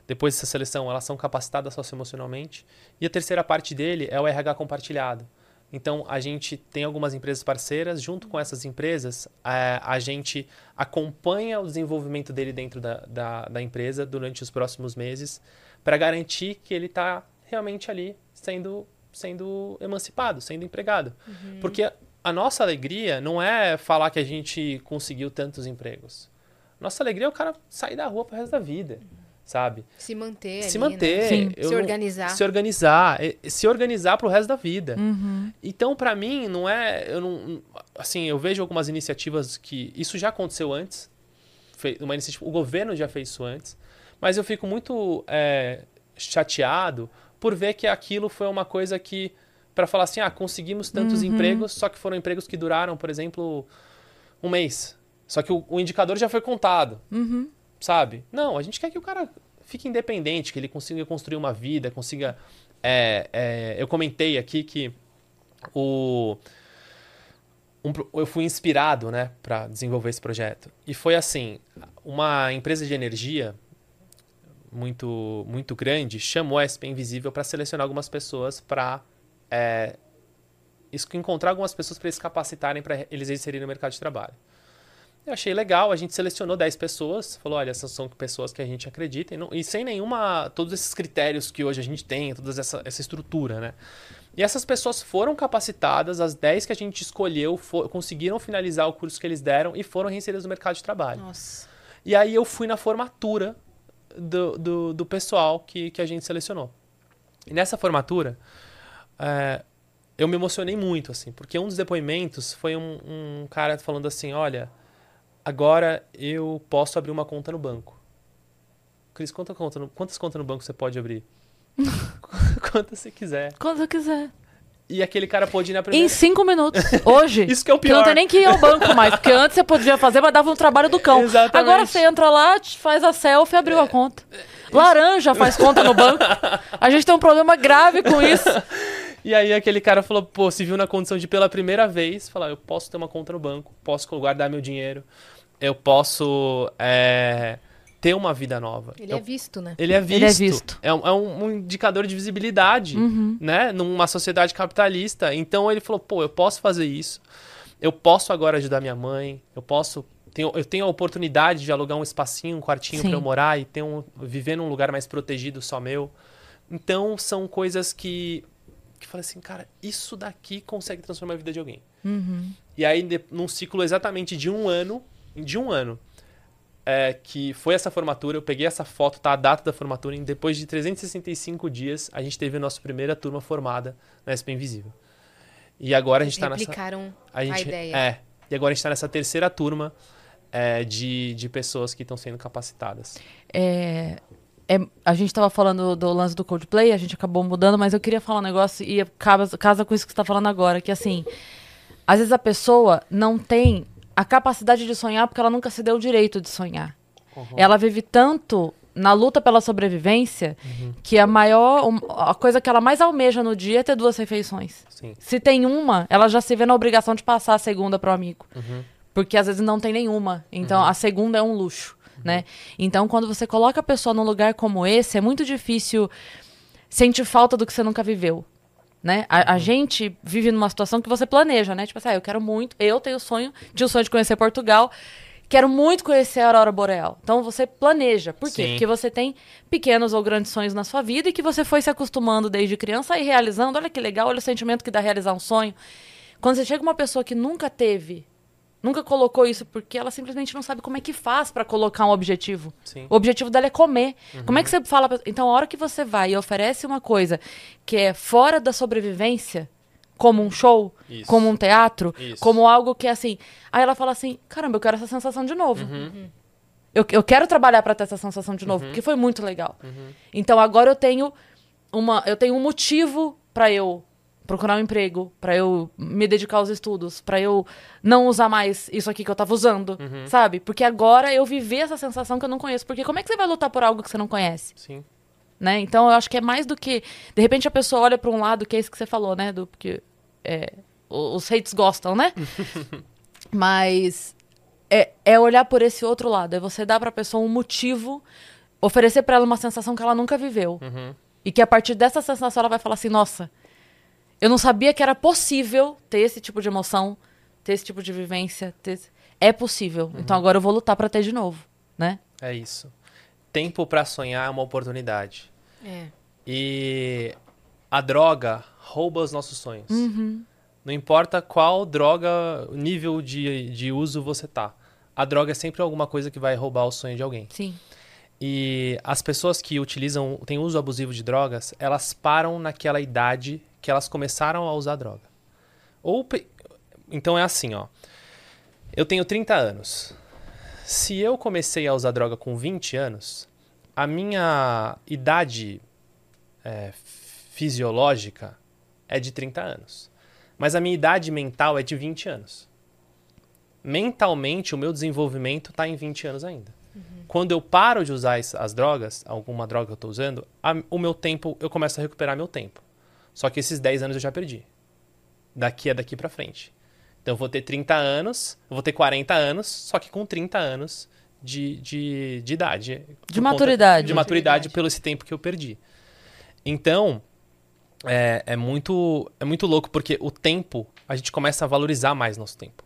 Depois dessa seleção, elas são capacitadas socioemocionalmente. E a terceira parte dele é o RH compartilhado. Então, a gente tem algumas empresas parceiras. Junto com essas empresas, a, a gente acompanha o desenvolvimento dele dentro da, da, da empresa durante os próximos meses para garantir que ele está realmente ali sendo, sendo emancipado, sendo empregado. Porque a nossa alegria não é falar que a gente conseguiu tantos empregos. Nossa alegria é o cara sair da rua pro resto da vida, sabe? Se manter se ali, manter, né? Eu Se organizar. se organizar, se organizar pro resto da vida. Uhum. Então, para mim, não é, eu não, assim, eu vejo algumas iniciativas que isso já aconteceu antes, uma iniciativa, o governo já fez isso antes, mas eu fico muito é, chateado por ver que aquilo foi uma coisa que para falar assim, ah, conseguimos tantos Uhum. empregos, só que foram empregos que duraram, por exemplo, um mês. Só que o, o indicador já foi contado Uhum. sabe? Não, a gente quer que o cara fique independente, que ele consiga construir uma vida, consiga. é, é, eu comentei aqui que o um eu fui inspirado, né, para desenvolver esse projeto. E foi assim, uma empresa de energia muito muito grande chamou a SP Invisível para selecionar algumas pessoas para encontrar algumas pessoas para eles se capacitarem para eles inserirem no mercado de trabalho. Eu achei legal, a gente selecionou 10 pessoas, falou, olha, essas são pessoas que a gente acredita, e, não- e sem nenhuma, todos esses critérios que hoje a gente tem, toda essa, essa estrutura, né? E essas pessoas foram capacitadas, as 10 que a gente escolheu fo- conseguiram finalizar o curso que eles deram e foram reinseridas no mercado de trabalho. Nossa. E aí eu fui na formatura do, do, do pessoal que, que a gente selecionou. E nessa formatura, é, eu me emocionei muito, assim, porque um dos depoimentos foi um, um cara falando assim, olha, agora eu posso abrir uma conta no banco. Cris, quanta conta no- quantas contas no banco você pode abrir? Quantas você quiser. Quando você quiser. E aquele cara pôde ir na Em primeira... cinco minutos. Hoje. Isso que é o Que não pior. tem nem que ir ao banco mais. Porque antes você podia fazer, mas dava um trabalho do cão. Exatamente. Agora você entra lá, faz a selfie e abriu a conta. Laranja faz conta no banco. A gente tem um problema grave com isso. E aí aquele cara falou, pô, se viu na condição de pela primeira vez, falar, eu posso ter uma conta no banco, posso guardar meu dinheiro, eu posso é, ter uma vida nova. Ele Eu- é visto, né? ele é visto. Ele é visto. É um, é um- um indicador de visibilidade, Uhum. né? Numa sociedade capitalista. Então ele falou, pô, eu posso fazer isso. Eu posso agora ajudar minha mãe. Eu posso... Tenho, eu tenho a oportunidade de alugar um espacinho, um quartinho para eu morar e ter um, viver num lugar mais protegido só meu. Então são coisas que... Que falei assim, cara, isso daqui consegue transformar a vida de alguém. Uhum. E aí, de- num ciclo exatamente de um ano, de um ano é, que foi essa formatura, eu peguei essa foto, tá a data da formatura, e depois de 365 dias, a gente teve a nossa primeira turma formada na SP Invisível. E agora a gente está nessa. Replicaram A, gente, ideia. É. E agora a gente está nessa terceira turma é, de, de pessoas que estão sendo capacitadas. É, é, a gente tava falando do lance do Coldplay, a gente acabou mudando, mas eu queria falar um negócio e casa, casa com isso que você tá falando agora, que assim, às vezes a pessoa não tem a capacidade de sonhar porque ela nunca se deu o direito de sonhar. Ela vive tanto na luta pela sobrevivência que a maior, a coisa que ela mais almeja no dia é ter duas refeições. Sim. Se tem uma, ela já se vê na obrigação de passar a segunda pro amigo. Uhum. Porque às vezes não tem nenhuma. Então a segunda é um luxo, né? Então quando você coloca a pessoa num lugar como esse, é muito difícil sentir falta do que você nunca viveu. Né? A, a gente vive numa situação que você planeja, né? Tipo assim, ah, eu quero muito, eu tenho o sonho, tinha o sonho de conhecer Portugal, quero muito conhecer a Aurora Boreal. Então você planeja. Por quê? Sim. Porque você tem pequenos ou grandes sonhos na sua vida e que você foi se acostumando desde criança e realizando. Olha que legal, olha o sentimento que dá realizar um sonho. Quando você chega uma pessoa que nunca teve, nunca colocou isso, porque ela simplesmente não sabe como é que faz pra colocar um objetivo. Sim. O objetivo dela é comer. Como é que você fala? pra- Então, a hora que você vai e oferece uma coisa que é fora da sobrevivência, como um show, Isso. como um teatro, Isso. como algo que é assim. Aí ela fala assim: caramba, eu quero essa sensação de novo. Uhum. Eu, eu quero trabalhar pra ter essa sensação de novo, porque foi muito legal. Uhum. Então agora eu tenho uma, eu tenho um motivo pra eu procurar um emprego, pra eu me dedicar aos estudos, pra eu não usar mais isso aqui que eu tava usando, Uhum. sabe? Porque agora eu vivi essa sensação que eu não conheço. Porque como é que você vai lutar por algo que você não conhece? Sim. né? Então eu acho que é mais do que. De repente a pessoa olha pra um lado, que é isso que você falou, né? Do, porque é, os hates gostam, né? Mas é, é olhar por esse outro lado. É você dar pra pessoa um motivo, oferecer pra ela uma sensação que ela nunca viveu. Uhum. E que a partir dessa sensação ela vai falar assim: nossa, eu não sabia que era possível ter esse tipo de emoção, ter esse tipo de vivência. ter É possível. Então agora eu vou lutar pra ter de novo, né? É isso. Tempo pra sonhar é uma oportunidade. É. E a droga rouba os nossos sonhos. Uhum. Não importa qual droga, nível de, de uso você tá. A droga é sempre alguma coisa que vai roubar o sonho de alguém. Sim. E as pessoas que utilizam, têm uso abusivo de drogas, elas param naquela idade que elas começaram a usar droga. Ou então é assim, ó. Eu tenho 30 anos. Se eu comecei a usar droga com 20 anos, a minha idade é, fisiológica é de 30 anos. Mas a minha idade mental é de 20 anos. Mentalmente, o meu desenvolvimento está em 20 anos ainda. Quando eu paro de usar es- as drogas, alguma droga que eu estou usando, a- o meu tempo, eu começo a recuperar meu tempo. Só que esses 10 anos eu já perdi. Daqui a daqui pra frente. Então eu vou ter 30 anos, eu vou ter 40 anos, só que com 30 anos de, de, de idade. Conta- maturidade. De maturidade pelo esse tempo que eu perdi. Então, é, é, muito, é muito louco, porque o tempo, a gente começa a valorizar mais nosso tempo.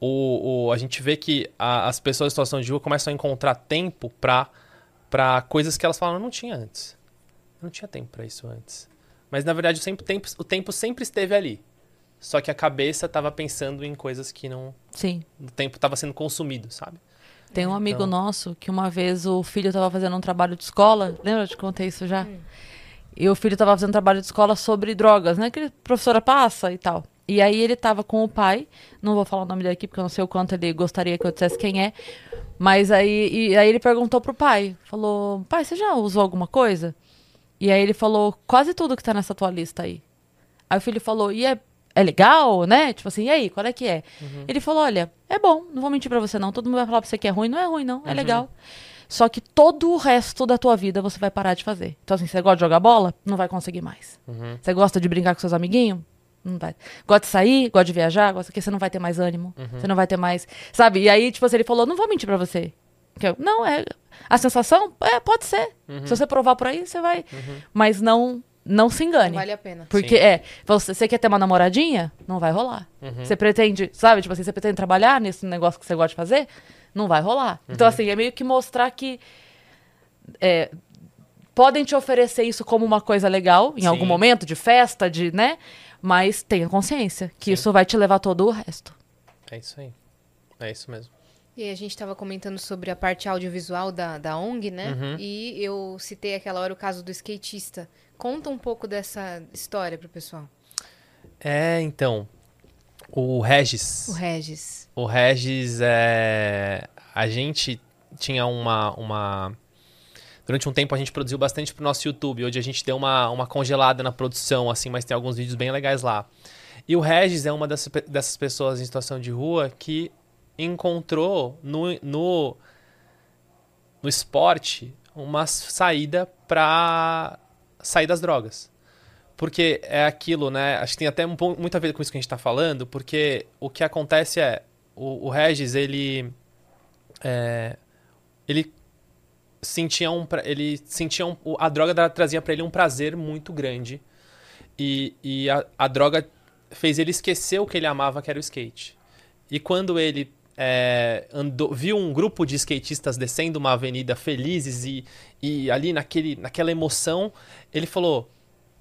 O, o- a gente vê que a- as pessoas em situação de rua começam a encontrar tempo pra, pra coisas que elas falam, não tinha antes. Eu não tinha tempo pra isso antes. Mas na verdade o, tempo, o tempo sempre esteve ali. Só que a cabeça tava pensando em coisas que não. Sim. O tempo tava sendo consumido, sabe? Tem um amigo Então- nosso que uma vez o filho estava fazendo um trabalho de escola. Lembra? Eu te contei isso já. E o filho estava fazendo um trabalho de escola sobre drogas, né? Que a professora passa e tal. E aí ele estava com o pai. Não vou falar o nome dele aqui, porque eu não sei o quanto ele gostaria que eu dissesse quem é. Mas aí, e aí ele perguntou pro pai. Falou, pai, você já usou alguma coisa? E aí ele falou, quase tudo que tá nessa tua lista aí. Aí o filho falou, e é, é legal, né? Tipo assim, e aí, qual é que é? Ele falou, olha, é bom, não vou mentir pra você não. Todo mundo vai falar pra você que é ruim. Não é ruim, não. É legal. Só que todo o resto da tua vida você vai parar de fazer. Então, assim, você gosta de jogar bola? Não vai conseguir mais. Você gosta de brincar com seus amiguinhos? Não vai. Gosta de sair? Gosta de viajar? Gosta que você não vai ter mais ânimo. Você não vai ter mais. Sabe? E aí, tipo assim, ele falou: não vou mentir pra você. Que eu- não, é. A sensação? É, pode ser. Se você provar por aí, você vai. Mas não, não se engane. Não vale a pena. Porque Sim. é, você, você quer ter uma namoradinha? Não vai rolar. Você pretende, sabe, tipo assim, você pretende trabalhar nesse negócio que você gosta de fazer? Não vai rolar. Então, assim, é meio que mostrar que é, podem te oferecer isso como uma coisa legal, em Sim. algum momento, de festa, de, né? Mas tenha consciência que Sim. isso vai te levar todo o resto. É isso aí. É isso mesmo. E a gente estava comentando sobre a parte audiovisual da, da ONG, né? Uhum. E eu citei aquela hora o caso do skatista. Conta um pouco dessa história pro pessoal. É, então. O Regis. O Regis. O Regis é. A gente tinha uma. uma... Durante um tempo a gente produziu bastante pro nosso YouTube. Hoje a gente deu uma, uma congelada na produção, assim, mas tem alguns vídeos bem legais lá. E o Regis é uma dessas, pe- dessas pessoas em situação de rua que encontrou no, no, no esporte uma saída pra sair das drogas. Porque é aquilo, né? Acho que tem até um muito a ver com isso que a gente tá falando, porque o que acontece é, o, o Regis, ele. é, ele sentia um. Ele sentia um, a droga tra- trazia pra ele um prazer muito grande. E, e a, a droga fez ele esquecer o que ele amava, que era o skate. E quando ele é, andou, viu um grupo de skatistas descendo uma avenida felizes e, e ali naquele, naquela emoção, ele falou: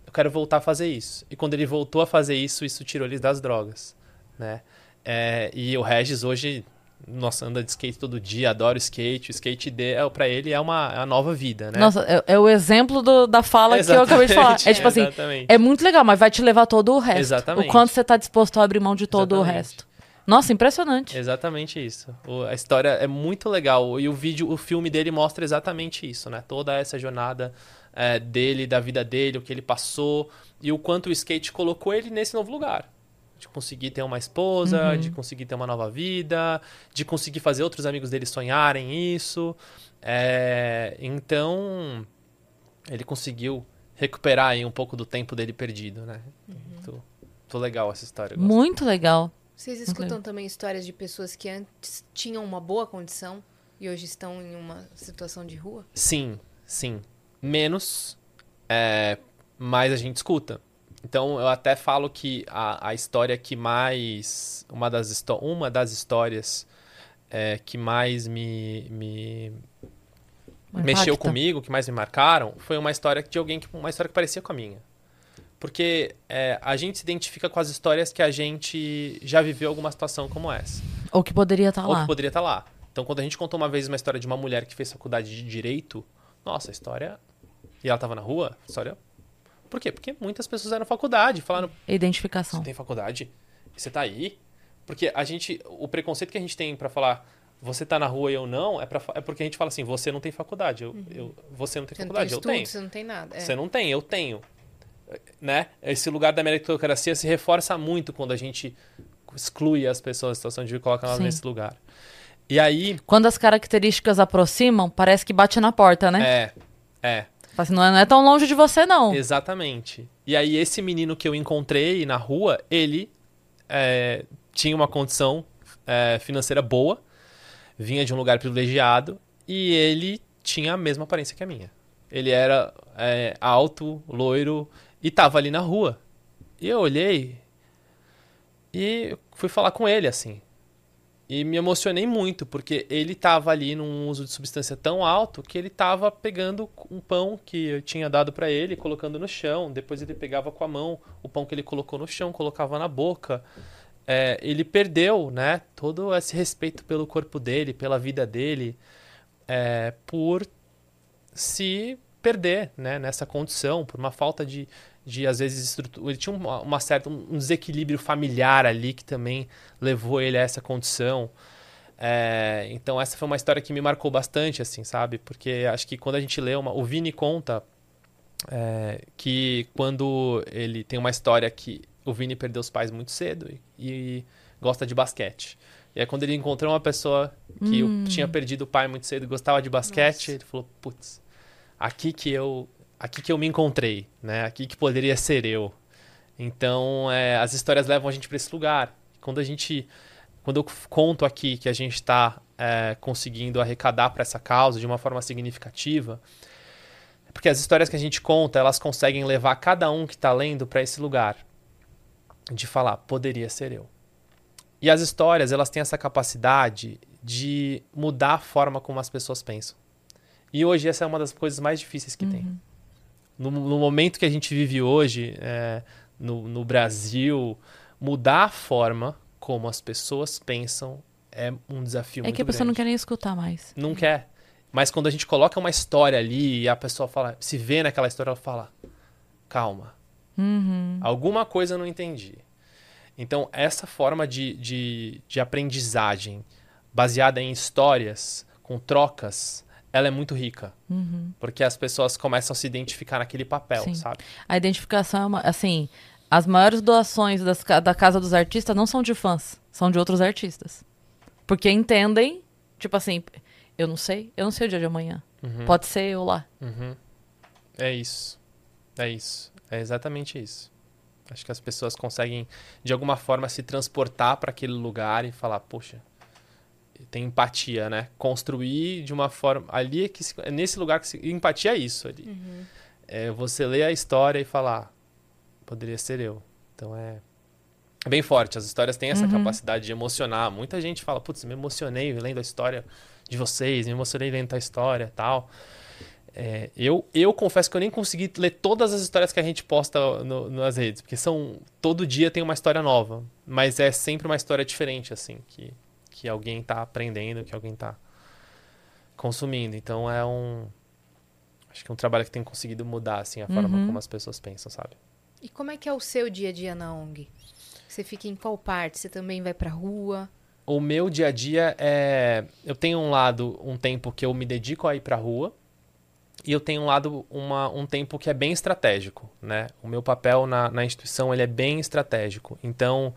Eu quero voltar a fazer isso. E quando ele voltou a fazer isso, isso tirou ele das drogas. Né? É, e o Regis hoje, nossa, anda de skate todo dia, adora o skate. O skate de, é, pra ele é uma, é uma nova vida, né? Nossa, é, é o exemplo do- da fala que eu acabei de falar. É tipo assim, exatamente. é muito legal, mas vai te levar todo o resto. Exatamente. O quanto você tá disposto a abrir mão de todo o Exatamente. resto. Nossa, impressionante. Exatamente isso. O- a história é muito legal e o vídeo, o filme dele mostra exatamente isso, né? Toda essa jornada é, dele, da vida dele, o que ele passou e o quanto o skate colocou ele nesse novo lugar. De conseguir ter uma esposa, de conseguir ter uma nova vida, de conseguir fazer outros amigos dele sonharem isso. É, então, ele conseguiu recuperar aí um pouco do tempo dele perdido, né? Muito, muito legal essa história. Muito legal. Vocês escutam também histórias de pessoas que antes tinham uma boa condição e hoje estão em uma situação de rua? Sim, sim. Menos, é, mais a gente escuta. Então eu até falo que a, a história que mais. Uma das, uma das histórias é, que mais me, me mexeu comigo, que mais me marcaram, foi uma história de alguém que. Uma história que parecia com a minha. Porque é, a gente se identifica com as histórias que a gente já viveu alguma situação como essa. Ou que poderia estar Ou lá. que poderia estar lá. Então, quando a gente contou uma vez uma história de uma mulher que fez faculdade de direito, nossa, a história. E ela tava na rua, história. Por quê? Porque muitas pessoas eram faculdade, falaram: Identificação. você tem faculdade? Você tá aí? Porque a gente. O preconceito que a gente tem pra falar. Você tá na rua e eu não, é, pra, é porque a gente fala assim, você não tem faculdade. Eu, eu, você não tem Você não tem faculdade, eu estudo, tenho. você não tem nada. É. Você não tem, eu tenho. Né? Esse lugar da meritocracia se reforça muito quando a gente exclui as pessoas da situação de vida e coloca elas Sim. nesse lugar. E aí, Quando as características aproximam, parece que bate na porta, né? é, é, assim, não, é, não é tão longe de você, não. exatamente. E aí, esse menino que eu encontrei na rua, ele é, tinha uma condição é, financeira boa, vinha de um lugar privilegiado e ele tinha a mesma aparência que a minha. Ele era é, alto, loiro e tava ali na rua. E eu olhei e fui falar com ele assim. E me emocionei muito, porque ele tava ali num uso de substância tão alto que ele tava pegando um pão que eu tinha dado pra ele, colocando no chão. Depois ele pegava com a mão o pão que ele colocou no chão, colocava na boca. É, ele perdeu, né, todo esse respeito pelo corpo dele, pela vida dele, é, por se perder, né, nessa condição, por uma falta de, de às vezes, estrutura. Ele tinha uma, uma certa, um desequilíbrio familiar ali que também levou ele a essa condição. É, então essa foi uma história que me marcou bastante, assim, sabe? Porque acho que quando a gente lê uma, o Vini conta é, que quando ele tem uma história que o Vini perdeu os pais muito cedo e, e gosta de basquete. E aí quando ele encontrou uma pessoa que o- tinha perdido o pai muito cedo e gostava de basquete, Nossa. ele falou, putz, aqui que eu aqui que eu me encontrei, né? Aqui que poderia ser eu. Então, é, as histórias levam a gente para esse lugar. Quando a gente quando eu conto aqui que a gente está conseguindo arrecadar para essa causa de uma forma significativa, é porque as histórias que a gente conta, elas conseguem levar cada um que está lendo para esse lugar de falar, poderia ser eu. E as histórias, elas têm essa capacidade de mudar a forma como as pessoas pensam. E hoje essa é uma das coisas mais difíceis que tem. No, no momento que a gente vive hoje, é, no, no Brasil, mudar a forma como as pessoas pensam é um desafio É muito que a pessoa não grande. quer nem escutar mais. Não quer. Mas quando a gente coloca uma história ali e a pessoa fala, se vê naquela história, ela fala: calma, Uhum. alguma coisa eu não entendi. Então, essa forma de, de, de aprendizagem baseada em histórias, com trocas, ela é muito rica. Uhum. Porque as pessoas começam a se identificar naquele papel, Sim. sabe? A identificação é uma, assim, as maiores doações das da Casa dos Artistas não são de fãs, são de outros artistas. Porque entendem, tipo assim, eu não sei, eu não sei o dia de amanhã. Uhum. Pode ser eu lá. Uhum. É isso. É isso. É exatamente isso. Acho que as pessoas conseguem, de alguma forma, se transportar para aquele lugar e falar, poxa, tem empatia, né? Construir de uma forma. Ali é que se- é nesse lugar que se, empatia é isso ali. É você ler a história e falar, poderia ser eu. Então é. É bem forte. As histórias têm essa Uhum. capacidade de emocionar. Muita gente fala, putz, me emocionei lendo a história de vocês, me emocionei lendo a história e tal. É, eu, eu confesso que eu nem consegui ler todas as histórias que a gente posta no- nas redes, porque são todo dia tem uma história nova, mas é sempre uma história diferente assim, que, que alguém tá aprendendo, que alguém tá consumindo. Então é um acho que é um trabalho que tem conseguido mudar assim a forma Uhum. como as pessoas pensam, sabe? E como é que é o seu dia a dia na ONG? Você fica em qual parte? Você também vai pra rua? O meu dia a dia é. Eu tenho um lado, um tempo que eu me dedico a ir pra rua. E eu tenho um lado, uma, um tempo que é bem estratégico, né? O meu papel na, na instituição, ele é bem estratégico. Então,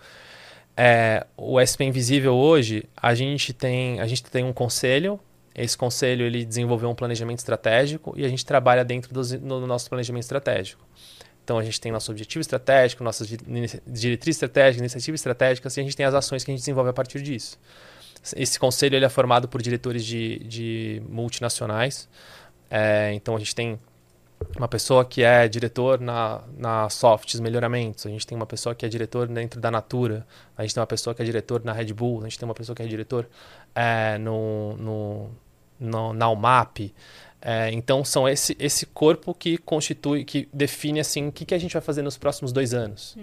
é, o SP Invisível hoje, a gente tem, a gente tem um conselho. Esse conselho, ele desenvolveu um planejamento estratégico e a gente trabalha dentro no nosso planejamento estratégico. Então, a gente tem nosso objetivo estratégico, nossas diretrizes estratégicas, iniciativas estratégicas, e a gente tem as ações que a gente desenvolve a partir disso. Esse conselho ele é formado por diretores de, de multinacionais. É, então, a gente tem uma pessoa que é diretor na, na Softs Melhoramentos, a gente tem uma pessoa que é diretor dentro da Natura, a gente tem uma pessoa que é diretor na Red Bull, a gente tem uma pessoa que é diretor é, no, no, no, na UMAP. É, então são esse, esse corpo que constitui, que define assim o que, que a gente vai fazer nos próximos dois anos.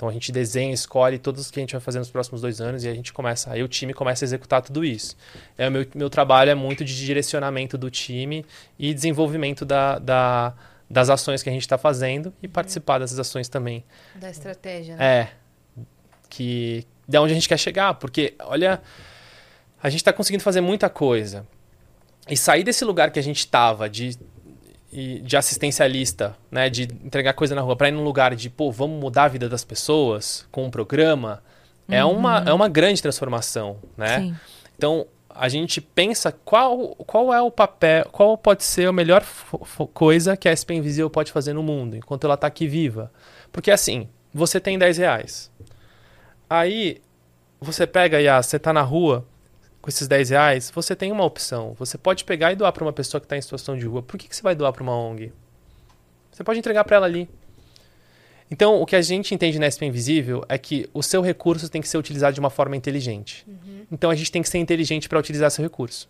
Então a gente desenha, escolhe todos os que a gente vai fazer nos próximos dois anos e a gente começa, aí o time começa a executar tudo isso. É, o meu, meu trabalho é muito de direcionamento do time e desenvolvimento da, da- das ações que a gente está fazendo e participar dessas ações também. Da estratégia, né? É. Que. De onde a gente quer chegar. Porque, olha. A gente está conseguindo fazer muita coisa. E sair desse lugar que a gente estava de, de assistencialista, né? De entregar coisa na rua, para ir num lugar de, pô, vamos mudar a vida das pessoas com um programa. É, uma, é uma grande transformação, né? Sim. Então, a gente pensa qual, qual é o papel, qual pode ser a melhor coisa que a SP Invisível pode fazer no mundo, enquanto ela está aqui viva. Porque assim, você tem 10 reais. Aí, você pega e ah, você tá na rua com esses 10 reais, você tem uma opção. Você pode pegar e doar para uma pessoa que está em situação de rua. Por que, que você vai doar para uma ONG? Você pode entregar para ela ali. Então, o que a gente entende na SP Invisível é que o seu recurso tem que ser utilizado de uma forma inteligente. Então, a gente tem que ser inteligente para utilizar seu recurso.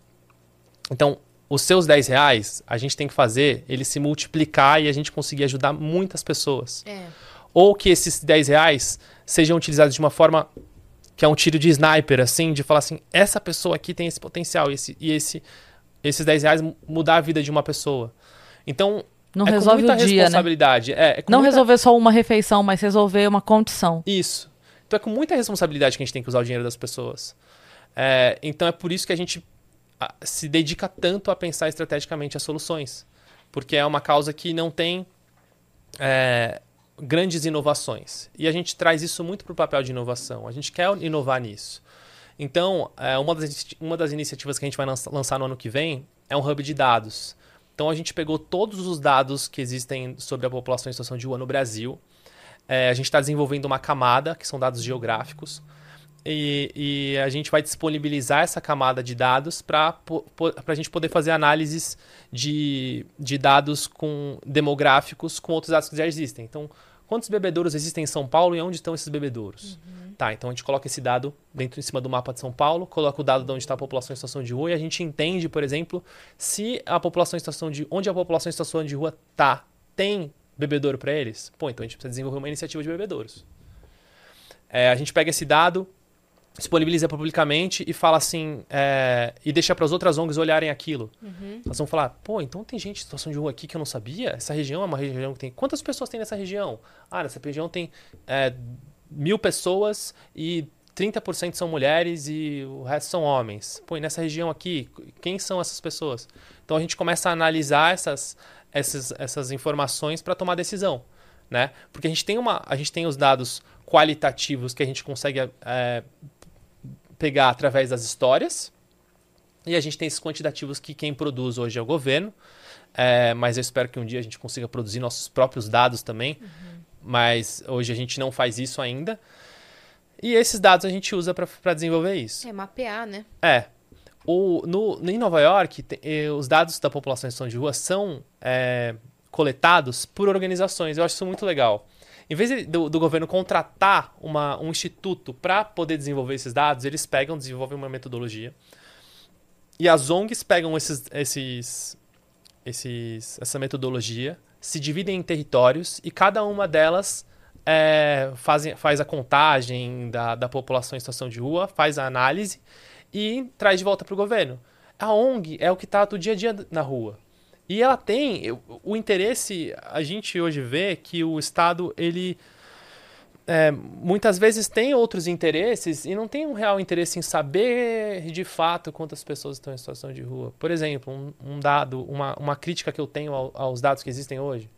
Então, os seus 10 reais, a gente tem que fazer ele se multiplicar e a gente conseguir ajudar muitas pessoas. É. Ou que esses 10 reais sejam utilizados de uma forma que é um tiro de sniper, assim, de falar assim, essa pessoa aqui tem esse potencial e, esse, e esse, esses 10 reais mu- mudar a vida de uma pessoa. Então, Não é resolve com muita o dia, né? responsabilidade. É, é com Não muita- resolver só uma refeição, mas resolver uma condição. isso. Então é com muita responsabilidade que a gente tem que usar o dinheiro das pessoas. É, então é por isso que a gente se dedica tanto a pensar estrategicamente as soluções. Porque é uma causa que não tem é, grandes inovações. E a gente traz isso muito para o papel de inovação. A gente quer inovar nisso. Então, é, uma, das, uma das iniciativas que a gente vai lança- lançar no ano que vem é um hub de dados. Então, a gente pegou todos os dados que existem sobre a população em situação de rua no Brasil. É, a gente está desenvolvendo uma camada, que são dados geográficos. E, e a gente vai disponibilizar essa camada de dados para a gente poder fazer análises de, de dados com demográficos com outros dados que já existem. Então, quantos bebedouros existem em São Paulo e onde estão esses bebedouros? Tá, então a gente coloca esse dado dentro em cima do mapa de São Paulo, coloca o dado de onde está a população em situação de rua e a gente entende, por exemplo, se a população em situação de onde a população em situação de rua tá, tem bebedouro para eles. Pô, então a gente precisa desenvolver uma iniciativa de bebedouros. É, a gente pega esse dado, disponibiliza publicamente e fala assim, é, e deixa para as outras ONGs olharem aquilo. Uhum. Elas vão falar, pô, então tem gente em situação de rua aqui que eu não sabia? Essa região é uma região que tem. Quantas pessoas tem nessa região? Ah, nessa região tem é, mil pessoas e 30% são mulheres e o resto são homens. Pô, e nessa região aqui, quem são essas pessoas? Então a gente começa a analisar essas, essas, essas informações para tomar decisão. Né? Porque a gente tem uma. A gente tem os dados qualitativos que a gente consegue é, pegar através das histórias. E a gente tem esses quantitativos que quem produz hoje é o governo. É, mas eu espero que um dia a gente consiga produzir nossos próprios dados também. Uhum. Mas hoje a gente não faz isso ainda. E esses dados a gente usa para desenvolver isso. É mapear, né? É. O, no, em Nova York, te, os dados da população em situação de rua são é, coletados por organizações. Eu acho isso muito legal. Em vez do, do, governo contratar uma, um instituto para poder desenvolver esses dados, eles pegam, desenvolvem uma metodologia. E as ONGs pegam esses, esses, esses, essa metodologia, se dividem em territórios e cada uma delas é, faz, faz a contagem da, da população em situação de rua, faz a análise e traz de volta para o governo. A ONG é o que está do dia a dia na rua. E ela tem o interesse, a gente hoje vê que o Estado, ele é, muitas vezes tem outros interesses e não tem um real interesse em saber de fato quantas pessoas estão em situação de rua. Por exemplo, um, um dado, uma, uma crítica que eu tenho ao, aos dados que existem hoje.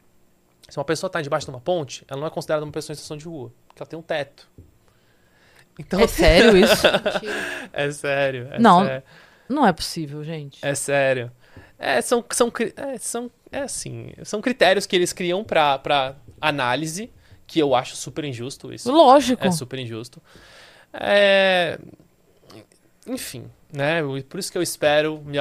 Se uma pessoa está debaixo de uma ponte, ela não é considerada uma pessoa em situação de rua, porque ela tem um teto. Então, é sério isso? é sério. É não, sério. não é possível, gente. É sério. É, são, são, é, são, é assim, são critérios que eles criam para análise, que eu acho super injusto isso. Lógico. É super injusto. É... Enfim, né? Por isso que eu espero, me,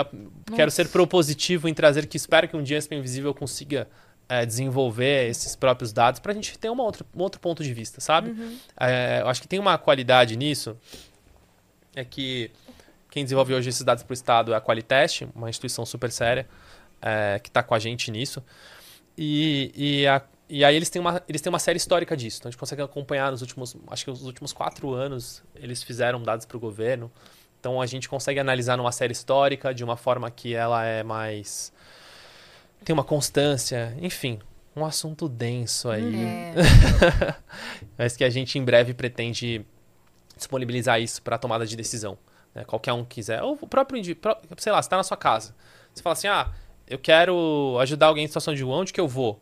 quero ser propositivo em trazer que espero que um dia a SP Invisível consiga é, desenvolver esses próprios dados para a gente ter uma outra, um outro ponto de vista, sabe? Uhum. É, eu acho que tem uma qualidade nisso, é que quem desenvolve hoje esses dados para o Estado é a Qualitest, uma instituição super séria, é, que está com a gente nisso. E, e, a, e aí eles têm, uma, eles têm uma série histórica disso. Então a gente consegue acompanhar nos últimos, acho que os últimos quatro anos, eles fizeram dados para o governo. Então a gente consegue analisar numa série histórica de uma forma que ela é mais. tem uma constância, enfim. Um assunto denso aí. É. Mas que a gente em breve pretende disponibilizar isso para tomada de decisão. Né? Qualquer um quiser. Ou o próprio, sei lá, você está na sua casa. Você fala assim, ah, eu quero ajudar alguém em situação de rua, onde que eu vou?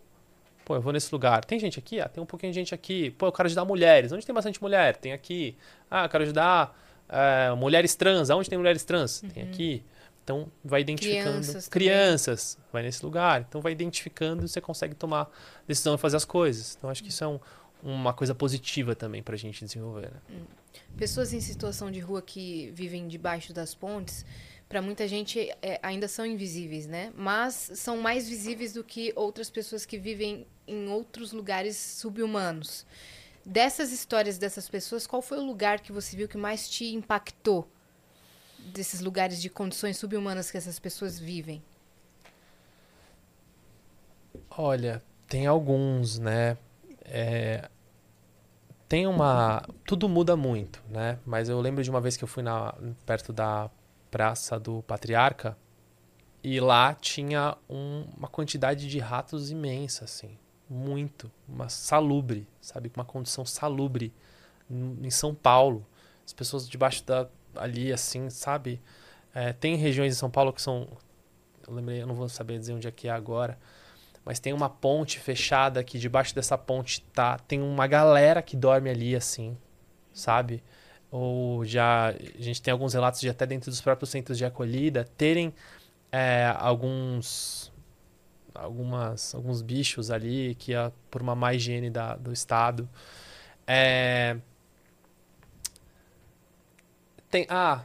Pô, eu vou nesse lugar. Tem gente aqui? Ah, tem um pouquinho de gente aqui. Pô, eu quero ajudar mulheres. Onde tem bastante mulher? Tem aqui. Ah, eu quero ajudar é, mulheres trans. Onde tem mulheres trans? Uhum. Tem aqui. Então, vai identificando. Crianças. Crianças. Vai nesse lugar. Então, vai identificando e você consegue tomar decisão e fazer as coisas. Então, acho que isso é um, uma coisa positiva também para a gente desenvolver. Né? Hum. Pessoas em situação de rua que vivem debaixo das pontes, para muita gente é, ainda são invisíveis, né? Mas são mais visíveis do que outras pessoas que vivem em outros lugares subhumanos. Dessas histórias dessas pessoas, qual foi o lugar que você viu que mais te impactou? Desses lugares de condições subhumanas que essas pessoas vivem? Olha, tem alguns, né? É, tem uma. Tudo muda muito, né? Mas eu lembro de uma vez que eu fui na, perto da Praça do Patriarca e lá tinha um, uma quantidade de ratos imensa, assim. Muito. Uma salubre, sabe? Uma condição salubre em São Paulo. As pessoas debaixo da. ali, assim, sabe? É, tem regiões em São Paulo que são. Eu lembrei, eu não vou saber dizer onde é que é agora mas tem uma ponte fechada que debaixo dessa ponte tá tem uma galera que dorme ali assim, sabe? Ou já a gente tem alguns relatos de até dentro dos próprios centros de acolhida terem é, alguns algumas alguns bichos ali que é por uma má higiene da, do estado é, tem ah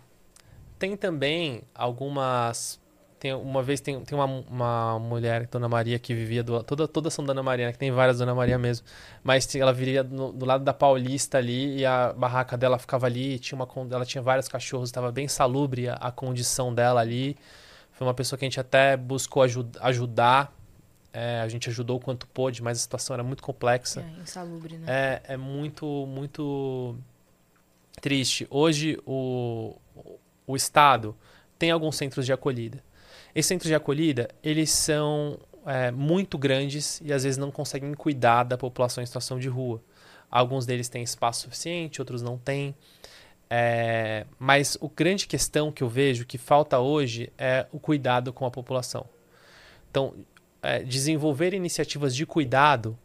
tem também algumas tem, uma vez tem, tem uma, uma mulher, Dona Maria, que vivia do, toda toda são Dona Maria, né, que tem várias Dona Maria mesmo, mas ela vivia no, do lado da Paulista ali e a barraca dela ficava ali, tinha uma ela tinha vários cachorros, estava bem salubre a, a, condição dela ali. Foi uma pessoa que a gente até buscou ajud, ajudar, é, a gente ajudou o quanto pôde, mas a situação era muito complexa. É, insalubre, né? É, é muito, muito triste. Hoje o, o Estado tem alguns centros de acolhida. Esses centros de acolhida, eles são é, muito grandes e às vezes não conseguem cuidar da população em situação de rua. Alguns deles têm espaço suficiente, outros não têm. É, mas a grande questão que eu vejo que falta hoje é o cuidado com a população. Então, é, desenvolver iniciativas de cuidado,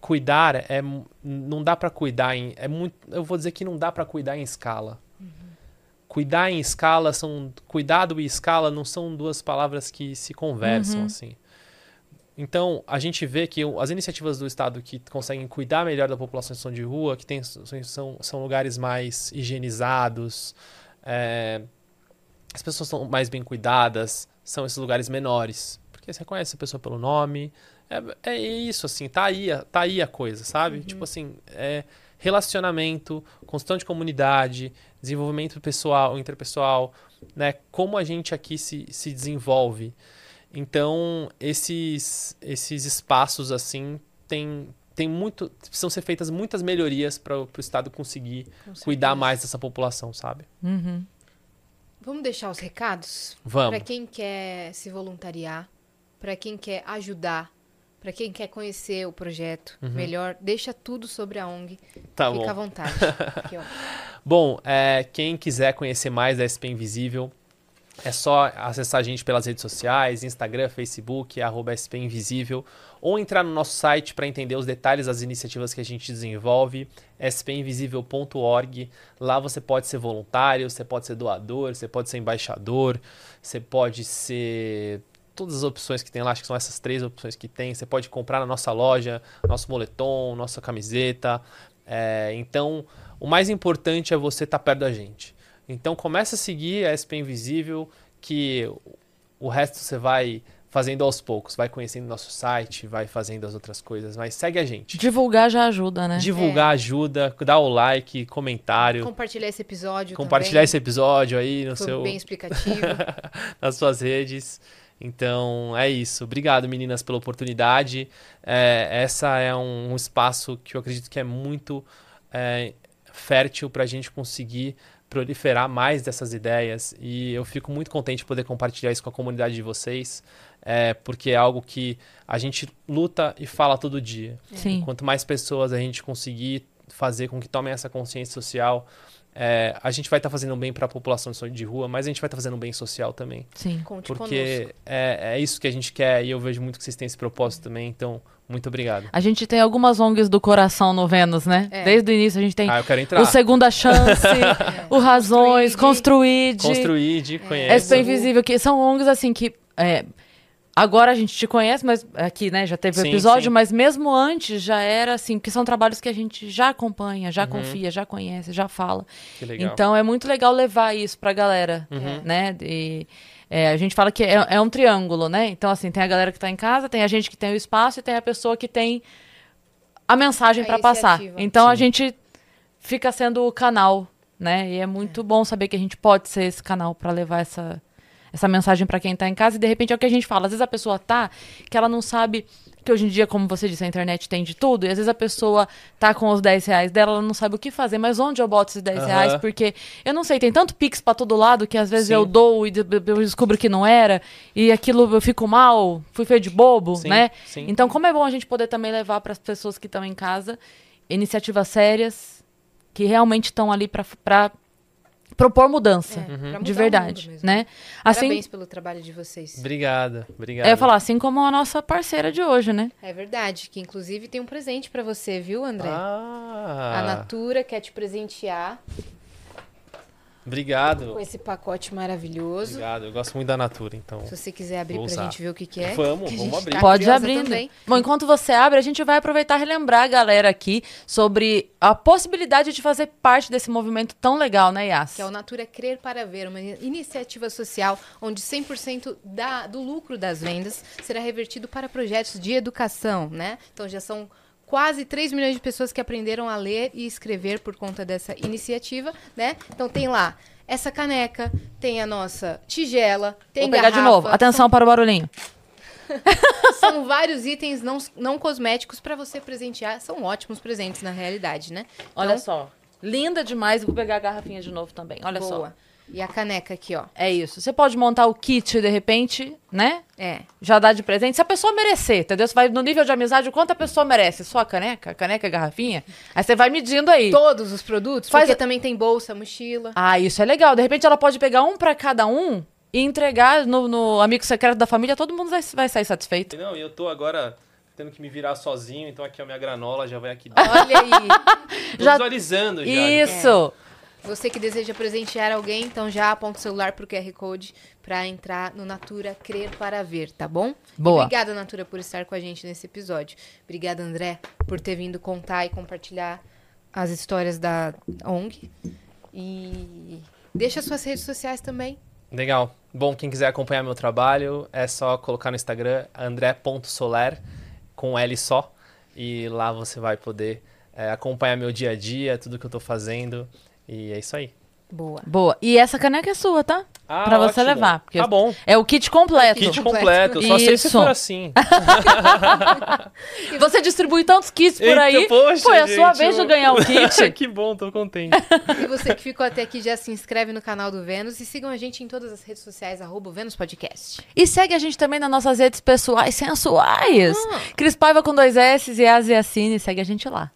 cuidar é não dá para cuidar em é muito, eu vou dizer que não dá para cuidar em escala. Cuidar em escala são cuidado e escala não são duas palavras que se conversam uhum. assim. Então, a gente vê que as iniciativas do Estado que conseguem cuidar melhor da população em situação de rua, que tem, são, são lugares mais higienizados, é, as pessoas são mais bem cuidadas, são esses lugares menores. Porque você reconhece a pessoa pelo nome. É, é isso, assim, tá aí, tá aí a coisa, sabe? Uhum. Tipo assim, é relacionamento, construção de comunidade, desenvolvimento pessoal, interpessoal, né? Como a gente aqui se, se desenvolve. Então, esses, esses espaços, assim, tem, tem muito. Precisam ser feitas muitas melhorias para o Estado conseguir cuidar mais dessa população, sabe? Uhum. Vamos deixar os recados? Vamos. Para quem quer se voluntariar, para quem quer ajudar, para quem quer conhecer o projeto uhum. melhor, deixa tudo sobre a ONG. Tá Fica bom. à vontade. Aqui, bom, é, quem quiser conhecer mais da SP Invisível, é só acessar a gente pelas redes sociais, Instagram, Facebook, arroba SP Invisível, ou entrar no nosso site para entender os detalhes das iniciativas que a gente desenvolve, spinvisível.org. Lá você pode ser voluntário, você pode ser doador, você pode ser embaixador, você pode ser todas as opções que tem lá, acho que são essas três opções que tem. Você pode comprar na nossa loja, nosso moletom, nossa camiseta. É, então, o mais importante é você estar tá perto da gente. Então começa a seguir a SP Invisível, que o resto você vai fazendo aos poucos, vai conhecendo nosso site, vai fazendo as outras coisas, mas segue a gente. Divulgar já ajuda, né? Divulgar é. ajuda, dá o like, comentário. Compartilhar esse episódio Compartilhar também. esse episódio aí no Foi seu bem explicativo. nas suas redes. Então é isso. Obrigado, meninas, pela oportunidade. É, essa é um, um, espaço que eu acredito que é muito é, fértil para a gente conseguir proliferar mais dessas ideias e eu fico muito contente de poder compartilhar isso com a comunidade de vocês, é, porque é algo que a gente luta e fala todo dia. Sim. Quanto mais pessoas a gente conseguir fazer com que tomem essa consciência social, é, a gente vai estar tá fazendo bem para a população de rua, mas a gente vai estar tá fazendo bem social também. Sim. Conte porque é, é, isso que a gente quer e eu vejo muito que vocês têm esse propósito também, então muito obrigado. A gente tem algumas ONGs do coração no Vênus, né? É. Desde o início a gente tem ah, eu quero entrar. o Segunda Chance, é. o Razões, Construíde. Construíde, é. conhece. SP Invisível, que são ONGs assim que... Agora a gente te conhece, mas aqui, né, já teve o episódio, sim. mas mesmo antes já era assim, porque são trabalhos que a gente já acompanha, já uhum. confia, já conhece, já fala. Que legal. Então é muito legal levar isso pra galera, uhum. né? E, é, a gente fala que é, é, um triângulo, né? Então, assim, tem a galera que tá em casa, tem a gente que tem o espaço e tem a pessoa que tem a mensagem para passar. Então sim. a gente fica sendo o canal, né? E é muito é. bom saber que a gente pode ser esse canal para levar essa essa mensagem para quem está em casa e de repente é o que a gente fala. Às vezes a pessoa tá que ela não sabe que hoje em dia, como você disse, a internet tem de tudo, e às vezes a pessoa tá com os 10 reais dela, ela não sabe o que fazer, mas onde eu boto esses 10 uhum. reais? Porque eu não sei, tem tanto Pix para todo lado que às vezes Sim. eu dou e eu descubro que não era, e aquilo eu fico mal, fui feio de bobo, Sim. né? Sim. Então, como é bom a gente poder também levar para as pessoas que estão em casa iniciativas sérias que realmente estão ali para propor mudança, é, de verdade, né? Assim, Parabéns pelo trabalho de vocês. Obrigada, obrigada. Eu ia falar, assim como a nossa parceira de hoje, né? É verdade, que inclusive tem um presente para você, viu, André? Ah. A Natura quer te presentear Obrigado. Com esse pacote maravilhoso. Obrigado, eu gosto muito da Natura, então. Se você quiser abrir pra gente ver o que, que é. Vamos, que vamos abrir. Tá Pode abrir. Também. Bom, enquanto você abre, a gente vai aproveitar e relembrar a galera aqui sobre a possibilidade de fazer parte desse movimento tão legal, né, Yas? Que é o Natura Crer para Ver, uma iniciativa social onde 100% da, do lucro das vendas será revertido para projetos de educação, né? Então já são quase 3 milhões de pessoas que aprenderam a ler e escrever por conta dessa iniciativa, né? Então tem lá essa caneca, tem a nossa tigela, tem Vou pegar garrafa, de novo. Atenção são... para o barulhinho. são vários itens não, não cosméticos para você presentear. São ótimos presentes na realidade, né? Então, Olha só. Linda demais. Vou pegar a garrafinha de novo também. Olha só. E a caneca aqui, ó. É isso. Você pode montar o kit de repente, né? É. Já dá de presente. Se a pessoa merecer, entendeu? Você vai no nível de amizade, o quanto a pessoa merece. Só a caneca, a caneca, a garrafinha. Aí você vai medindo aí. Todos os produtos? Faz Porque também tem bolsa, mochila. Ah, isso é legal. De repente ela pode pegar um pra cada um e entregar no, no amigo secreto da família. Todo mundo vai, vai sair satisfeito. Não, e eu tô agora tendo que me virar sozinho, então aqui a minha granola já vai aqui. Olha aí. Já- visualizando já. Isso. Você que deseja presentear alguém, então já aponta o celular pro QR Code pra entrar no Natura Crer para Ver, tá bom? Boa. E obrigada, Natura, por estar com a gente nesse episódio. Obrigada, André, por ter vindo contar e compartilhar as histórias da ONG. E deixa suas redes sociais também. Legal. Bom, quem quiser acompanhar meu trabalho, é só colocar no Instagram andré.soler, com L só. E lá você vai poder é, acompanhar meu dia a dia, tudo que eu tô fazendo. E é isso aí. Boa. Boa. E essa caneca é sua, tá? Ah, pra você ótimo. levar. Porque Tá bom. É o kit completo. Kit completo. Só sei se Isso. for assim. E você distribui tantos kits por Eita, aí. poxa, Foi a sua gente, vez de eu- ganhar o kit. que bom, tô contente. E você que ficou até aqui, já se inscreve no canal do Vênus e sigam a gente em todas as redes sociais, arroba Vênus Podcast. E segue a gente também nas nossas redes pessoais sensuais. Ah. Cris Paiva com dois S e Asiacine. Segue a gente lá.